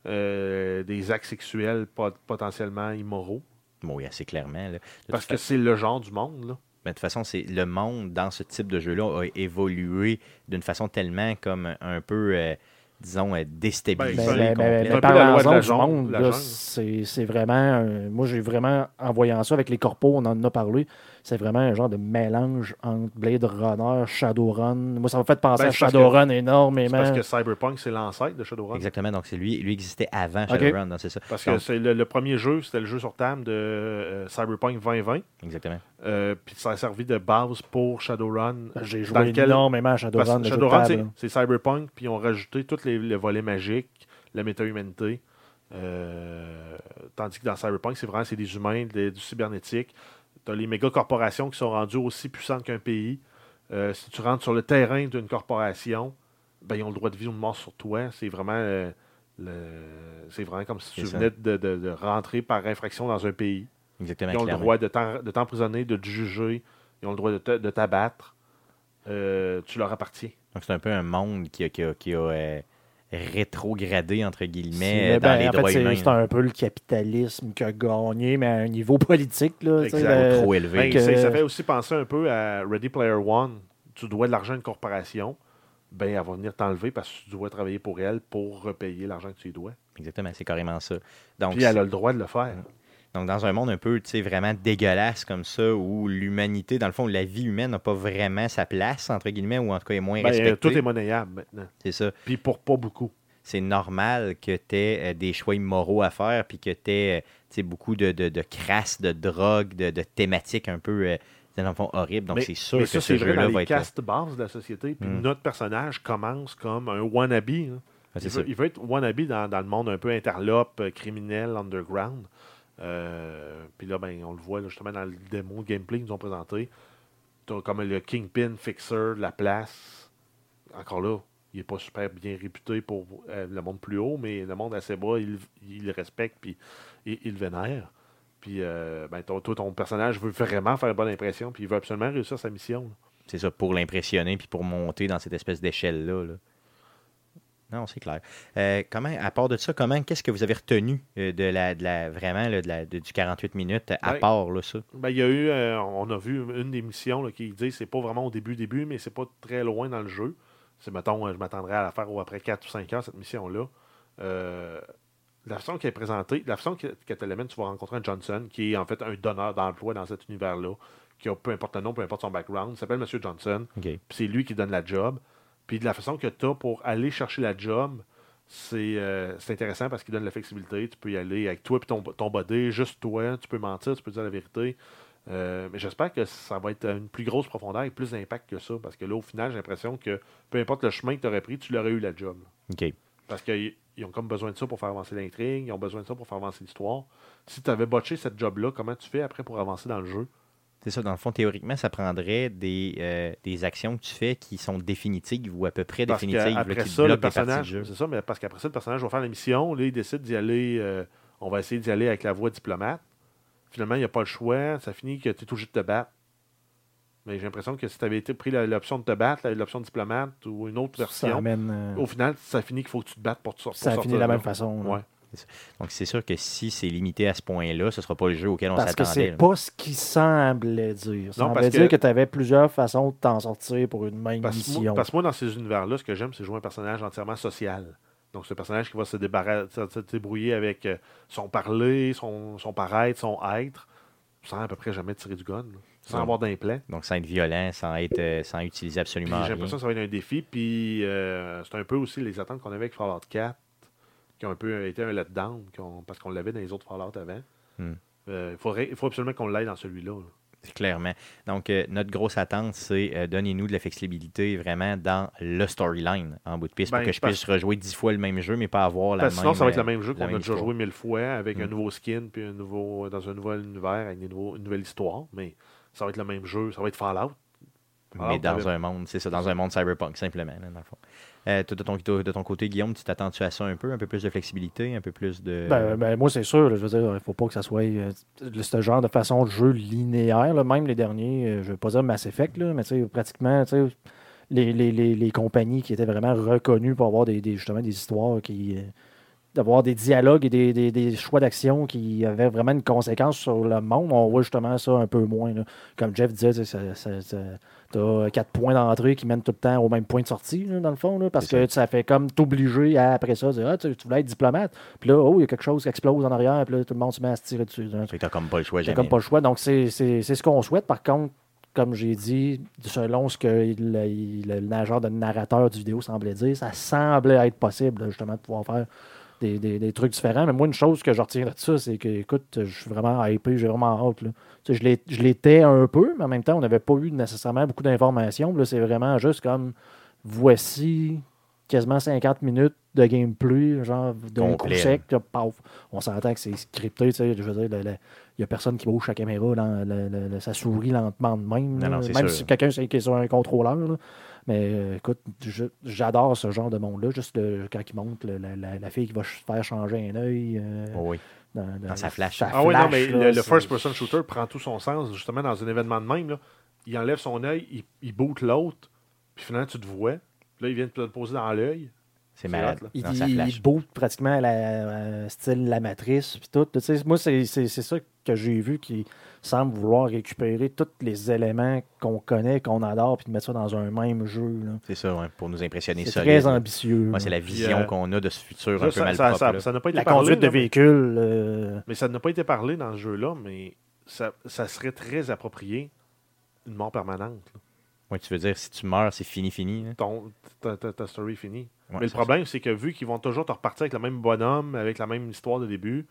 euh, des actes sexuels pot- potentiellement immoraux. Oui, assez clairement. là. Parce que c'est le genre du monde. Là. ben, de toute façon, c'est le monde dans ce type de jeu-là a évolué d'une façon tellement comme un peu, euh, disons, euh, déstabilisée. Ben, Mais, mais, mais, mais par la loi de la monde, c'est c'est vraiment. un- moi, j'ai vraiment, en voyant ça avec les corpos, on en a parlé, c'est vraiment un genre de mélange entre Blade Runner, Shadowrun. Moi, ça m'a fait penser Ben, à Shadowrun C'est énormément. parce que Cyberpunk, c'est l'ancêtre de Shadowrun. Exactement, donc c'est lui, lui existait avant. Shadowrun, donc c'est ça. Parce que Donc, c'est le, le premier jeu, c'était le jeu sur table de euh, Cyberpunk 2020. Exactement. Euh, puis ça a servi de base pour Shadowrun. J'ai dans joué lequel- énormément à Shadowrun. que Shadowrun, c'est- c'est Cyberpunk, puis ils ont rajouté tous les, les volets magiques, la méta-humanité. Euh, tandis que dans Cyberpunk, c'est vraiment c'est des humains, des- du cybernétique. Tu as les méga corporations qui sont rendues aussi puissantes qu'un pays. Euh, si tu rentres sur le terrain d'une corporation, ben, ils ont le droit de vie ou de mort sur toi. C'est vraiment, euh, le- vraiment comme si tu venais de, de- de rentrer par infraction dans un pays. Exactement. Ils ont le droit de t'emprisonner, de te juger. Ils ont le droit de t'abattre. Euh, tu leur appartiens. Donc c'est un peu un monde qui a, qui a- qui a, euh, rétrogradé, entre guillemets, dans ben, les en fait, droits c'est- humains. C'est un peu le capitalisme qui a gagné, mais à un niveau politique. Là, Exact. trop élevé. Ben, Ça fait aussi penser un peu à Ready Player One. Tu dois de l'argent à une corporation. Ben, elle va venir t'enlever parce que tu dois travailler pour elle pour repayer l'argent que tu lui dois. Exactement, c'est carrément ça. Donc, Puis elle a le droit de le faire. Donc, dans un monde un peu, tu sais, vraiment dégueulasse comme ça, où l'humanité, dans le fond, la vie humaine n'a pas vraiment sa place, entre guillemets, ou en tout cas est moins Ben, respectée. tout est monnayable maintenant. C'est ça. Puis pour pas beaucoup. c'est normal que tu aies des choix immoraux à faire, puis que tu aies beaucoup de, de, de crasse, de drogue, de, de thématiques un peu, euh, dans le fond, horribles. Donc, c'est sûr mais que ça, ce c'est jeu-là va être... castes bases de la société. Puis Mm. notre personnage commence comme un wannabe. hein. C'est il, ça. veut, il veut être wannabe dans, dans le monde un peu interlope, euh, criminel, underground. Euh, puis là, ben, on le voit justement dans le démo gameplay qu'ils nous ont présenté. T'as comme le Kingpin Fixer de la place. Encore là, il n'est pas super bien réputé pour euh, le monde plus haut, mais le monde assez bas, il, il le respecte puis il, il le vénère. Puis euh, ben, ton- toi, ton personnage veut vraiment faire bonne impression, puis il veut absolument réussir sa mission. C'est ça, pour l'impressionner, puis pour monter dans cette espèce d'échelle-là. là. Non, c'est clair. Euh, comment, à part de ça, comment, qu'est-ce que vous avez retenu euh, de la, de la, vraiment là, de la, de- du 48 minutes, à Ben, part là, ça? Ben, il y a eu, euh, on a vu une des missions là, qui dit c'est pas vraiment au début, début, mais c'est pas très loin dans le jeu. C'est, mettons, je m'attendrais à la faire après 4 ou 5 heures, cette mission-là. Euh, la façon qu'elle est présentée, la façon que, que tu l'amènes, tu vas rencontrer un Johnson qui est en fait un donneur d'emploi dans cet univers-là, qui a peu importe le nom, peu importe son background, il s'appelle M. Johnson. C'est lui qui donne la job. Puis de la façon que tu as pour aller chercher la job, c'est euh, intéressant parce qu'il donne la flexibilité. Tu peux y aller avec toi et ton, ton body, juste toi. Tu peux mentir, tu peux dire la vérité. Euh, mais j'espère que ça va être à une plus grosse profondeur et plus d'impact que ça. Parce que là, au final, j'ai l'impression que peu importe le chemin que tu aurais pris, tu l'aurais eu la job. OK. Parce qu'ils ils ont comme besoin de ça pour faire avancer l'intrigue, ils ont besoin de ça pour faire avancer l'histoire. Si tu avais botché cette job-là, comment tu fais après pour avancer dans le jeu? C'est ça, dans le fond, théoriquement, ça prendrait des, euh, des actions que tu fais qui sont définitives ou à peu près Parce définitives, là, qui ça, le personnage, c'est ça, mais parce qu'après ça, le personnage va faire la mission, là, il décide d'y aller, euh, on va essayer d'y aller avec la voie diplomate. Finalement, il n'y a pas le choix, ça finit que tu es obligé de te battre. Mais j'ai l'impression que si tu avais été pris l'option de te battre, l'option diplomate ou une autre Ça version, amène. euh, au final, ça finit qu'il faut que tu te battes pour, te sortir. ça finit de la même façon. Ouais. Donc, c'est sûr que si c'est limité à ce point-là, ce ne sera pas le jeu auquel on Parce que s'attendait. c'est pas ce qui semblait dire. Non, semblait parce dire que- que, tu avais plusieurs façons de t'en sortir pour une même Parce, que moi- mission. parce que moi, dans ces univers-là, ce que j'aime, c'est jouer un personnage entièrement social. Donc, c'est un personnage qui va se, se- débrouiller avec euh, son parler, son, son paraître, son être, sans à peu près jamais tirer du gun, là. sans Non. avoir d'implant. Donc, sans être violent, sans, être, euh, sans utiliser Puis absolument J'ai l'impression que ça va être un défi. Puis euh, c'est un peu aussi les attentes qu'on avait avec Fallout 4, qui ont un peu été un letdown, qu'on- parce qu'on l'avait dans les autres Fallout avant. Hmm. Euh, il faudrait- il faut absolument qu'on l'aille dans celui-là. là. Clairement. Donc, euh, notre grosse attente, c'est euh, donnez-nous de la flexibilité vraiment dans le storyline en bout de piste Ben, pour que je puisse rejouer dix fois le même jeu, mais pas avoir la Parce même. sinon, ça va être euh, le même jeu qu'on a déjà joué mille fois avec un Mm. nouveau skin puis un nouveau, dans un nouvel univers avec des nouveaux- une nouvelle histoire. Mais ça va être le même jeu. Ça va être Fallout. Mais dans un monde, c'est ça, dans un monde cyberpunk, simplement, là, dans le fond. Euh, de, ton, côté, Guillaume, tu t'attends-tu à ça un peu? Un peu plus de flexibilité, un peu plus de. Ben, ben, moi, c'est sûr. je veux dire, il faut pas que ça soit euh, ce genre de façon de jeu linéaire. là. Même les derniers, euh, je ne veux pas dire Mass Effect, là, mais pratiquement, les, les, les, les compagnies qui étaient vraiment reconnues pour avoir des, des- justement des histoires qui. D'avoir des dialogues et des, des- des choix d'action qui avaient vraiment une conséquence sur le monde. On voit justement ça un peu moins. là. Comme Jeff disait, tu sais, ça- ça- ça- t'as quatre points d'entrée qui mènent tout le temps au même point de sortie, là, dans le fond, là, parce C'est que ça fait comme t'obliger à, après ça, dire, ah, tu, tu voulais être diplomate. Puis là, oh, il y a quelque chose qui explose en arrière, puis là, tout le monde se met à se tirer dessus. là. Fait que t'as comme pas le choix, J'ai jamais. comme pas le choix. Donc, c'est c'est- c'est ce qu'on souhaite. Par contre, comme j'ai dit, selon ce que le nageur de narrateur du vidéo semblait dire, ça semblait être possible, là, justement, de pouvoir faire des, des- des trucs différents. Mais moi, une chose que je retiens de ça, c'est que, écoute, je suis vraiment hypé, j'ai vraiment hâte. Là. Tu sais, je l'étais un peu, mais en même temps, on n'avait pas eu nécessairement beaucoup d'informations. Là, c'est vraiment juste comme voici quasiment 50 minutes de gameplay, genre d'un coup sec, là, paf. On s'entend que c'est scripté, tu sais, je veux dire, il n'y a personne qui bouge sa caméra, dans le- le- sourit lentement de même. Non, non, même sûr. si quelqu'un qui est sur un contrôleur. là. Mais euh, écoute, j'adore ce genre de monde-là. Juste le- quand il monte, le- la, la- la fille qui va faire changer un œil. euh, Oh oui. dans, Dans sa flash. Ah oui, non, mais là, le, first-person shooter prend tout son sens, justement, dans un événement de même. Là. Il enlève son œil, il, il boot l'autre, puis finalement, tu te vois. Puis là, il vient de te le poser dans l'œil. C'est malade. là. Il, Dans sa il- flash. il boot pratiquement à la, euh, style la matrice. Puis tout. Tu sais, moi, c'est c'est- c'est ça que j'ai vu qui semble vouloir récupérer tous les éléments qu'on connaît, qu'on adore, puis de mettre ça dans un même jeu. C'est ça, ouais, pour nous impressionner C'est très ambitieux. Ouais, c'est la vision euh, qu'on a de ce futur Ça, un peu ça- mal ça- propre. ça- là. ça n'a pas été La parlé. conduite de là, véhicule. euh, Mais ça n'a pas été parlé dans ce jeu-là, mais ça, ça serait très approprié une mort permanente. là. Ouais, tu veux dire, si tu meurs, c'est fini, fini. hein? Ton, ta, ta- ta story est finie. Ouais, mais le problème, c'est que vu qu'ils vont toujours te repartir avec le même bonhomme, avec la même histoire de début,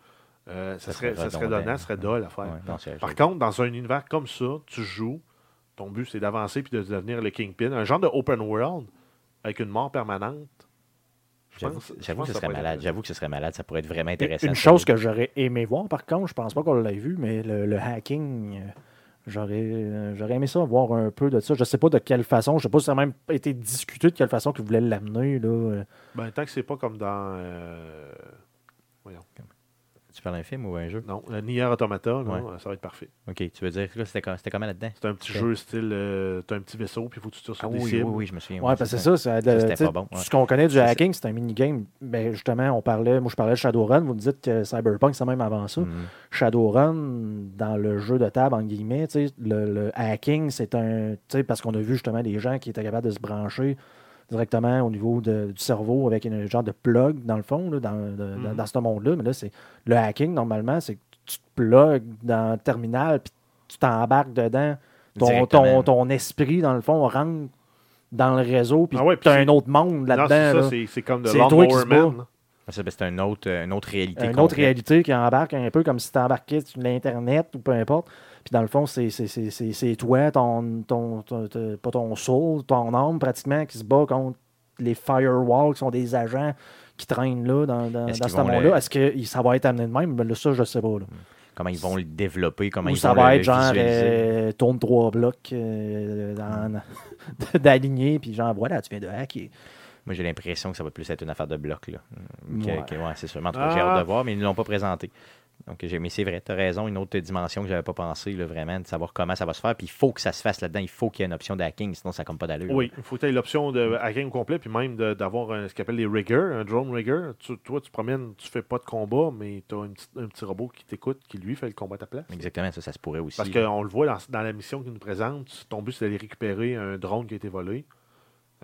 euh, ça, Ça serait, serait ça serait donnant, ça serait dole à faire. Ouais, non, c'est- Par contre, dans un univers comme ça, tu joues, ton but c'est d'avancer puis de devenir le Kingpin. Un genre de open world avec une mort permanente. J'avoue que ce ça serait malade. J'avoue que ce serait malade. Ça pourrait être vraiment intéressant. Une chose que j'aurais aimé voir, par contre, je pense pas qu'on l'ait vu, mais le, le hacking, euh, j'aurais euh, j'aurais aimé ça, voir un peu de ça. Je sais pas de quelle façon, je sais pas si ça a même été discuté de quelle façon qu'ils voulaient l'amener. là. Ben, tant que c'est pas comme dans. euh, Voyons. Tu parles d'un film ou un jeu? Non, le Nier Automata, Ouais. ça va être parfait. Ok, tu veux dire que là, c'était com- c'était comment là-dedans? C'est un petit jeu style. euh, T'as un petit vaisseau, puis il faut que tu tires sur Ah des oui, oui, cibles. oui, je me souviens. Ouais, parce que c'est ça, c'était pas bon, ouais. Ce qu'on connaît du hacking, c'est un minigame. Ben, justement, on parlait, moi je parlais de Shadowrun, vous me dites que Cyberpunk, c'est même avant ça. Mhm. Shadowrun, dans le jeu de table, en guillemets, tu sais, le, le hacking, c'est un. tu sais, Parce qu'on a vu justement des gens qui étaient capables de se brancher directement au niveau de- du cerveau avec un genre de plug, dans le fond, là, dans, de- dans- dans ce monde-là. Mais là, c'est le hacking, normalement, c'est que tu te plugues dans le terminal, puis tu t'embarques dedans. Ton, Directement. ton, ton esprit, dans le fond, rentre dans le réseau, puis Ah ouais, tu as c'est- un autre monde là-dedans. c'est là. c'est- c'est comme de C'est bats. Man. Ah, ben, C'est une autre, une autre réalité. une autre réalité qui embarque un peu comme si tu embarquais sur l'Internet ou peu importe. Puis dans le fond, c'est, c'est, c'est, c'est, c'est toi, ton, ton, ton- ton- pas ton soul, ton âme pratiquement qui se bat contre les firewalls qui sont des agents qui traînent là dans, dans, ce monde-là. le- Est-ce que ça va être amené de même? Ben là, ça, je sais pas. là. Comment ils vont le développer, comment Ou ils ça vont va le être genre euh, tourne trois blocs euh, d'aligner, puis genre voilà, tu viens de hacker. Moi, j'ai l'impression que ça va plus être une affaire de bloc. Là. Mm, que- Ouais. que- ouais, c'est sûr. Mais En tout cas, j'ai Ah. hâte de voir, mais ils ne l'ont pas présenté. Donc, mais c'est vrai, tu as raison, une autre dimension que j'avais pas pensé, là, vraiment, de savoir comment ça va se faire. Puis il faut que ça se fasse là-dedans. Il faut qu'il y ait une option de hacking, sinon ça ne pas d'allure. Oui, il faut que tu aies l'option de hacking au complet, puis même d'avoir ce qu'on appelle les riggers, un drone rigger. Tu- toi, tu promènes, tu fais pas de combat, mais tu as un petit, un petit robot qui t'écoute, qui lui fait le combat à ta place. Exactement, ça, ça se pourrait aussi. Parce qu'on le voit dans, dans la mission qu'il nous présente, ton but c'est d'aller récupérer un drone qui a été volé.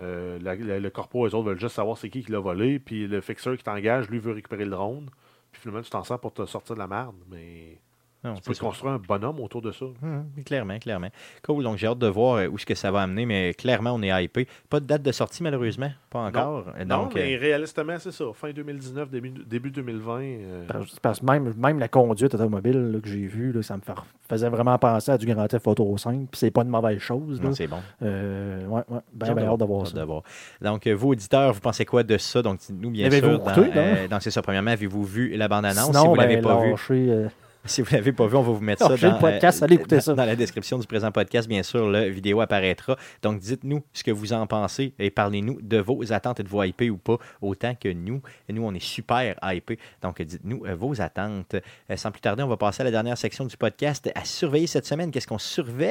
Euh, la- la- le corpo, eux autres veulent juste savoir c'est qui qui l'a volé, puis le fixeur qui t'engage, lui, veut récupérer le drone. Puis finalement, tu t'en sers pour te sortir de la merde, mais Non, tu c'est peux construire un bonhomme autour de ça. Hum, clairement, clairement. Cool, donc j'ai hâte de voir euh, où est-ce que ça va amener, mais clairement, on est hypé. Pas de date de sortie, malheureusement. Pas encore. non, Donc, mais euh, réalistement, c'est ça. Fin 2019, début, début 2020. euh, Parce, parce que même, même la conduite automobile là, que j'ai vue, là, ça me fa- faisait vraiment penser à du Grand Theft Auto 5, puis c'est pas une mauvaise chose. là. non, c'est bon. Euh, ouais, ouais, ben, J'ai ben, hâte de voir ça. de voir. Donc, euh, vous, auditeurs, vous pensez quoi de ça? Donc, nous, bien sûr, dans, écouté, non? euh, donc, c'est ça. Premièrement, avez-vous vu la bande-annonce? Si vous ne ben, l'avez pas vu, lâchez, euh, si vous l'avez pas vu, on va vous mettre ça dans, le podcast, allez écouter dans- ça. dans la description du présent podcast. Bien sûr, la vidéo apparaîtra. Donc, dites-nous ce que vous en pensez et parlez-nous de vos attentes. Êtes-vous hypé ou pas? Autant que nous. Et nous, on est super hypé. Donc, dites-nous euh, vos attentes. Euh, sans plus tarder, on va passer à la dernière section du podcast à surveiller cette semaine. Qu'est-ce qu'on surveille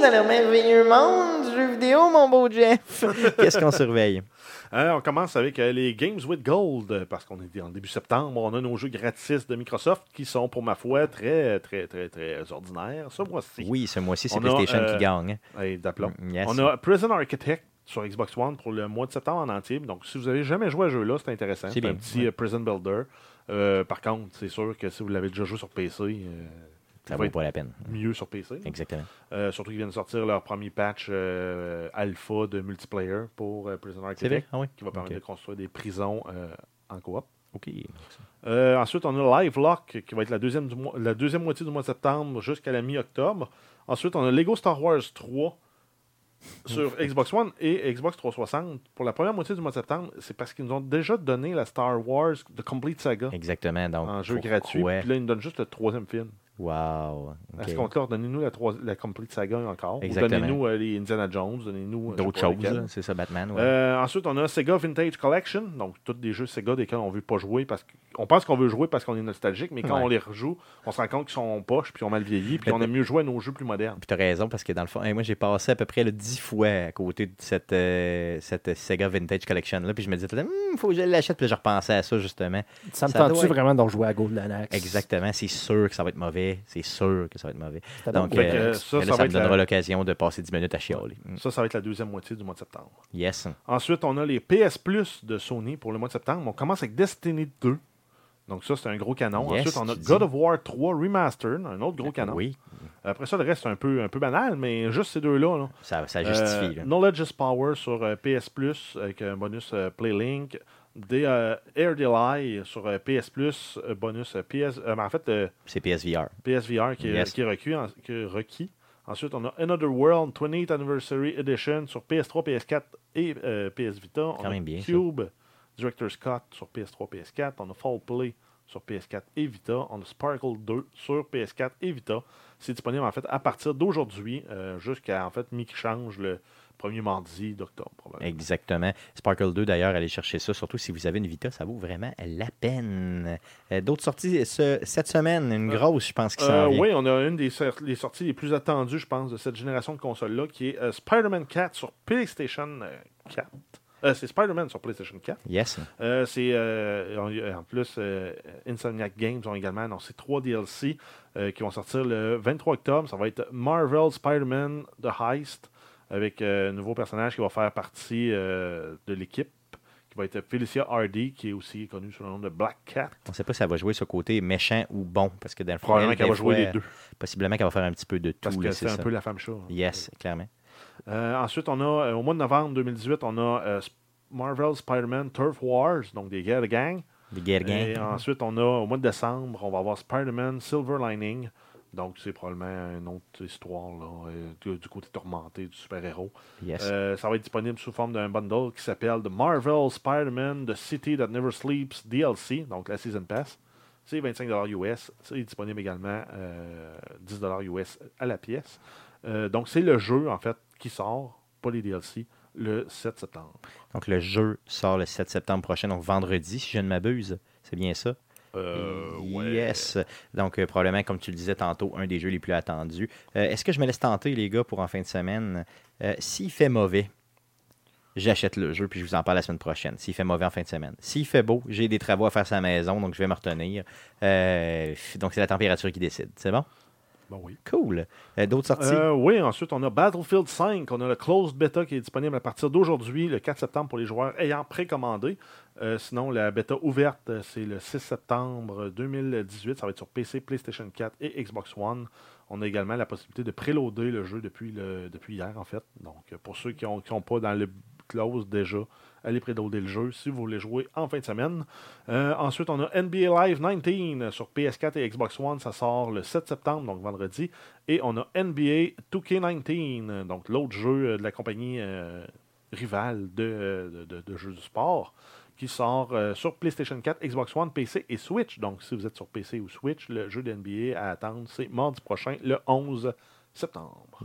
dans le merveilleux monde du jeu vidéo, mon beau Jeff? Qu'est-ce qu'on surveille? Hein, on commence avec euh, les Games with Gold, euh, parce qu'on est en début septembre. On a nos jeux gratis de Microsoft qui sont, pour ma foi, très, très, très, très ordinaires. Ce mois-ci. Oui, ce mois-ci, c'est a, PlayStation euh, qui gagne. hein. Hey. Mm, yes. On a Prison Architect sur Xbox One pour le mois de septembre en entier. Donc, si vous avez jamais joué à ce jeu-là, c'est intéressant. C'est un petit ouais. euh, Prison Builder. Euh, par contre, c'est sûr que si vous l'avez déjà joué sur PC, euh, Ça vaut pas la peine. mieux sur PC. Exactement. Euh, surtout qu'ils viennent de sortir leur premier patch euh, alpha de multiplayer pour euh, Prison? Architect, Ah oui. qui va permettre de construire des prisons euh, en coop. OK. Ensuite, on a Live Lock, qui va être la deuxième, du mois- la deuxième moitié du mois de septembre jusqu'à la mi-octobre. Ensuite, on a Lego Star Wars 3 sur Xbox One et Xbox 360. Pour la première moitié du mois de septembre, c'est parce qu'ils nous ont déjà donné la Star Wars The Complete Saga Exactement. Donc, en jeu gratuit. Puis là, ils nous donnent juste le troisième film. Wow. À OK. ce compte-là, donnez-nous la, trois- la Complete Saga encore. Donnez-nous euh, les Indiana Jones, donnez-nous euh, D'autres choses, c'est ça, Batman. ouais. Euh, ensuite, on a Sega Vintage Collection, donc tous des jeux Sega desquels on veut pas jouer parce qu'on pense qu'on veut jouer parce qu'on est nostalgique, mais quand Ouais. on les rejoue, on se rend compte qu'ils sont poches puis ils ont mal vieilli, puis on aime mieux jouer à nos jeux plus modernes. Puis t'as raison, parce que dans le fond, hey, moi j'ai passé à peu près le 10 fois à côté de cette, euh, cette Sega Vintage Collection-là, puis je me disais, il faut que je l'achète, puis je repensais à ça justement. Ça me doit tente-tu être- vraiment de rejouer à Golden Axe? Exactement, c'est sûr que ça va être mauvais, c'est sûr que ça va être mauvais. Donc, que, euh, ça, ça ça, va me être donnera la- l'occasion de passer 10 minutes à chialer. Ça, ça va être la deuxième moitié du mois de septembre. Yes. Ensuite, on a les PS Plus de Sony pour le mois de septembre. On commence avec Destiny 2. Donc ça, c'est un gros canon. Yes, Ensuite, on a God dis. of War 3 Remastered, un autre gros canon. Oui, Après ça, le reste, c'est un peu, un peu banal, mais juste ces deux-là. là. ça, ça justifie. là. Euh, Knowledge is Power sur euh, PS Plus avec un bonus euh, Playlink. Des, euh, Air Delay sur euh, PS Plus, euh, bonus euh, PS. euh, mais en fait, euh, C'est PSVR. PSVR qui est, Yes. qui est requis, en- qui est requis. Ensuite, on a Another World 28th Anniversary Edition sur PS3, PS4 et euh, PS Vita. On Quand a même bien, ça. Cube, Director's Cut sur PS3, PS4. On a Fall Play sur PS4 et Vita. On a Sparkle 2 sur PS4 et Vita. C'est disponible en fait à partir d'aujourd'hui euh, jusqu'à en fait mi-change le premier mardi d'octobre, probablement. Exactement. Sparkle 2, d'ailleurs, allez chercher ça, surtout si vous avez une Vita, ça vaut vraiment la peine. Euh, D'autres sorties ce- cette semaine, une Euh, grosse, je pense, qui Euh, vient. oui, on a une des, sor- des sorties les plus attendues, je pense, de cette génération de consoles-là, qui est euh, Spider-Man 4 sur PlayStation euh, 4. Euh, c'est Spider-Man sur PlayStation 4. Yes. Euh, c'est euh, en, en plus Insomniac Games ont également annoncé trois DLC qui vont sortir le 23 octobre. Ça va être Marvel Spider-Man The Heist avec euh, un nouveau personnage qui va faire partie euh, de l'équipe qui va être Felicia Hardy qui est aussi connue sous le nom de Black Cat. On ne sait pas si elle va jouer ce côté méchant ou bon, parce que dans le fond, Probablement elle, qu'elle va jouer les deux Possiblement qu'elle va faire un petit peu de tout. parce que c'est un ça. peu la femme chat. Yes, clairement. Euh, ensuite, on a, au mois de novembre 2018, on a euh, Marvel Spider-Man Turf Wars, donc des guerres de gang. Des guerres Et gang. ensuite, on a, au mois de décembre, on va avoir Spider-Man Silver Lining. Donc, c'est probablement une autre histoire là, euh, du, côté tourmenté du super-héros. Yes. Euh, ça va être disponible sous forme d'un bundle qui s'appelle The Marvel Spider-Man The City That Never Sleeps DLC, donc la Season Pass. C'est 25 US. C'est disponible également euh, 10 US à la pièce. Euh, donc, c'est le jeu, en fait, qui sort, pas les DLC, le 7 septembre. Donc, le jeu sort le 7 septembre prochain, donc vendredi, si je ne m'abuse. C'est bien ça? Euh. Yes. Donc, euh, probablement, comme tu le disais tantôt, un des jeux les plus attendus. Euh, Est-ce que je me laisse tenter, les gars, pour en fin de semaine? S'il fait mauvais, j'achète le jeu, puis je vous en parle la semaine prochaine. S'il fait mauvais en fin de semaine. S'il fait beau, j'ai des travaux à faire à la maison, donc je vais me retenir. Donc, c'est la température qui décide. C'est bon? Bon, oui. Cool. Euh, D'autres sorties? Euh, oui, ensuite, on a Battlefield 5. On a le closed beta qui est disponible à partir d'aujourd'hui, le 4 septembre, pour les joueurs ayant précommandé. Euh, sinon, la bêta ouverte, c'est le 6 septembre 2018. Ça va être sur PC, PlayStation 4 et Xbox One. On a également la possibilité de préloader le jeu depuis, le, depuis hier, en fait. Donc, pour ceux qui ne sont pas dans le close déjà, allez préloader le jeu si vous voulez jouer en fin de semaine. Euh, ensuite, on a NBA Live 19 sur PS4 et Xbox One. Ça sort le 7 septembre, donc vendredi. Et on a NBA 2K19, donc l'autre jeu euh, de la compagnie euh, rivale de, jeux du sport, qui sort sur PlayStation 4, Xbox One, PC et Switch. Donc, si vous êtes sur PC ou Switch, le jeu de NBA à attendre, c'est mardi prochain, le 11 septembre.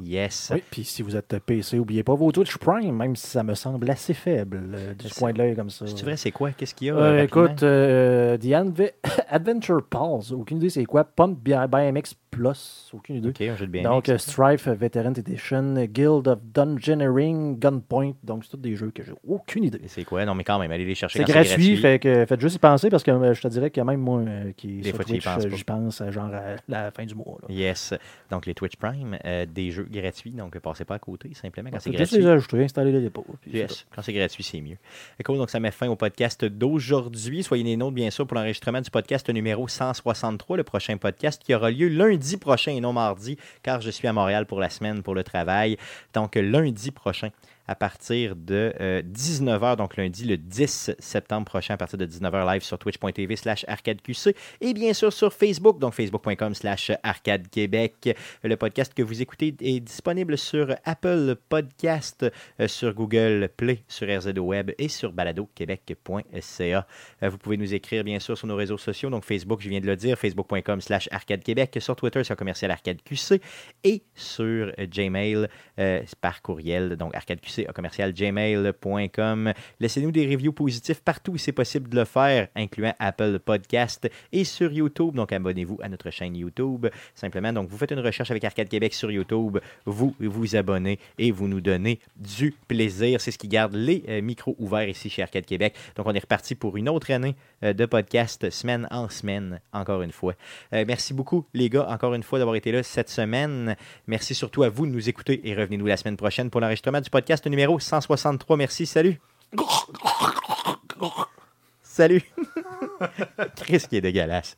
Yes. Oui, puis si vous êtes PC, n'oubliez pas vos Twitch Prime, même si ça me semble assez faible euh, C'est- point de l'œil comme ça. C'est vrai, c'est quoi? Qu'est-ce qu'il y a? Euh, euh, écoute, euh, The Adve- Adventure Pulse, aucune idée c'est quoi. Pump BMX Plus, aucune idée. OK, un jeu de BMX. Donc, euh, Strife euh, Veteran Edition, Guild of Dungeoneering, Gunpoint. Donc, c'est tous des jeux que j'ai aucune idée. C'est quoi? Non, mais quand même, allez les chercher C'est gratuit, fait que faites juste y penser parce que euh, je te dirais qu'il y a même moi euh, qui Des sur fois, tu y Twitch, euh, j'y pense euh, genre à la fin du mois. là. Yes. Donc, les Twitch Prime, euh, des jeux gratuits. Donc, passez pas à côté, simplement, quand c'est gratuit. les ajouter, installer les dépôts. Yes. Quand c'est gratuit, c'est mieux. Cool, donc ça met fin au podcast d'aujourd'hui. Soyez les nôtres, bien sûr, pour l'enregistrement du podcast numéro 163, le prochain podcast qui aura lieu lundi prochain et non mardi, car je suis à Montréal pour la semaine pour le travail. Donc, lundi prochain à partir de 19h, donc lundi le 10 septembre prochain, à partir de 19h live sur twitch.tv slash arcadeqc et bien sûr sur Facebook, donc facebook.com slash arcadequebec. Le podcast que vous écoutez est disponible sur Apple Podcast, euh, sur Google Play, sur RZO Web et sur baladoquebec.ca. Euh, Vous pouvez nous écrire bien sûr sur nos réseaux sociaux, donc Facebook, je viens de le dire, facebook.com slash arcadequebec, sur Twitter, un commercial arcadeqc et sur euh, Gmail euh, par courriel, donc arcadeqc à commercial gmail.com. Laissez-nous des reviews positifs partout où c'est possible de le faire, incluant Apple Podcast et sur YouTube. Donc abonnez-vous à notre chaîne YouTube. Simplement, donc vous faites une recherche avec Arcade Québec sur YouTube, vous vous abonnez et vous nous donnez du plaisir. C'est ce qui garde les euh, micros ouverts ici chez Arcade Québec. Donc on est reparti pour une autre année euh, de podcast, semaine en semaine, encore une fois. Euh, merci beaucoup les gars, encore une fois d'avoir été là cette semaine. Merci surtout à vous de nous écouter et revenez-nous la semaine prochaine pour l'enregistrement du numéro 163. Merci, salut. Salut. Chris qui est dégueulasse.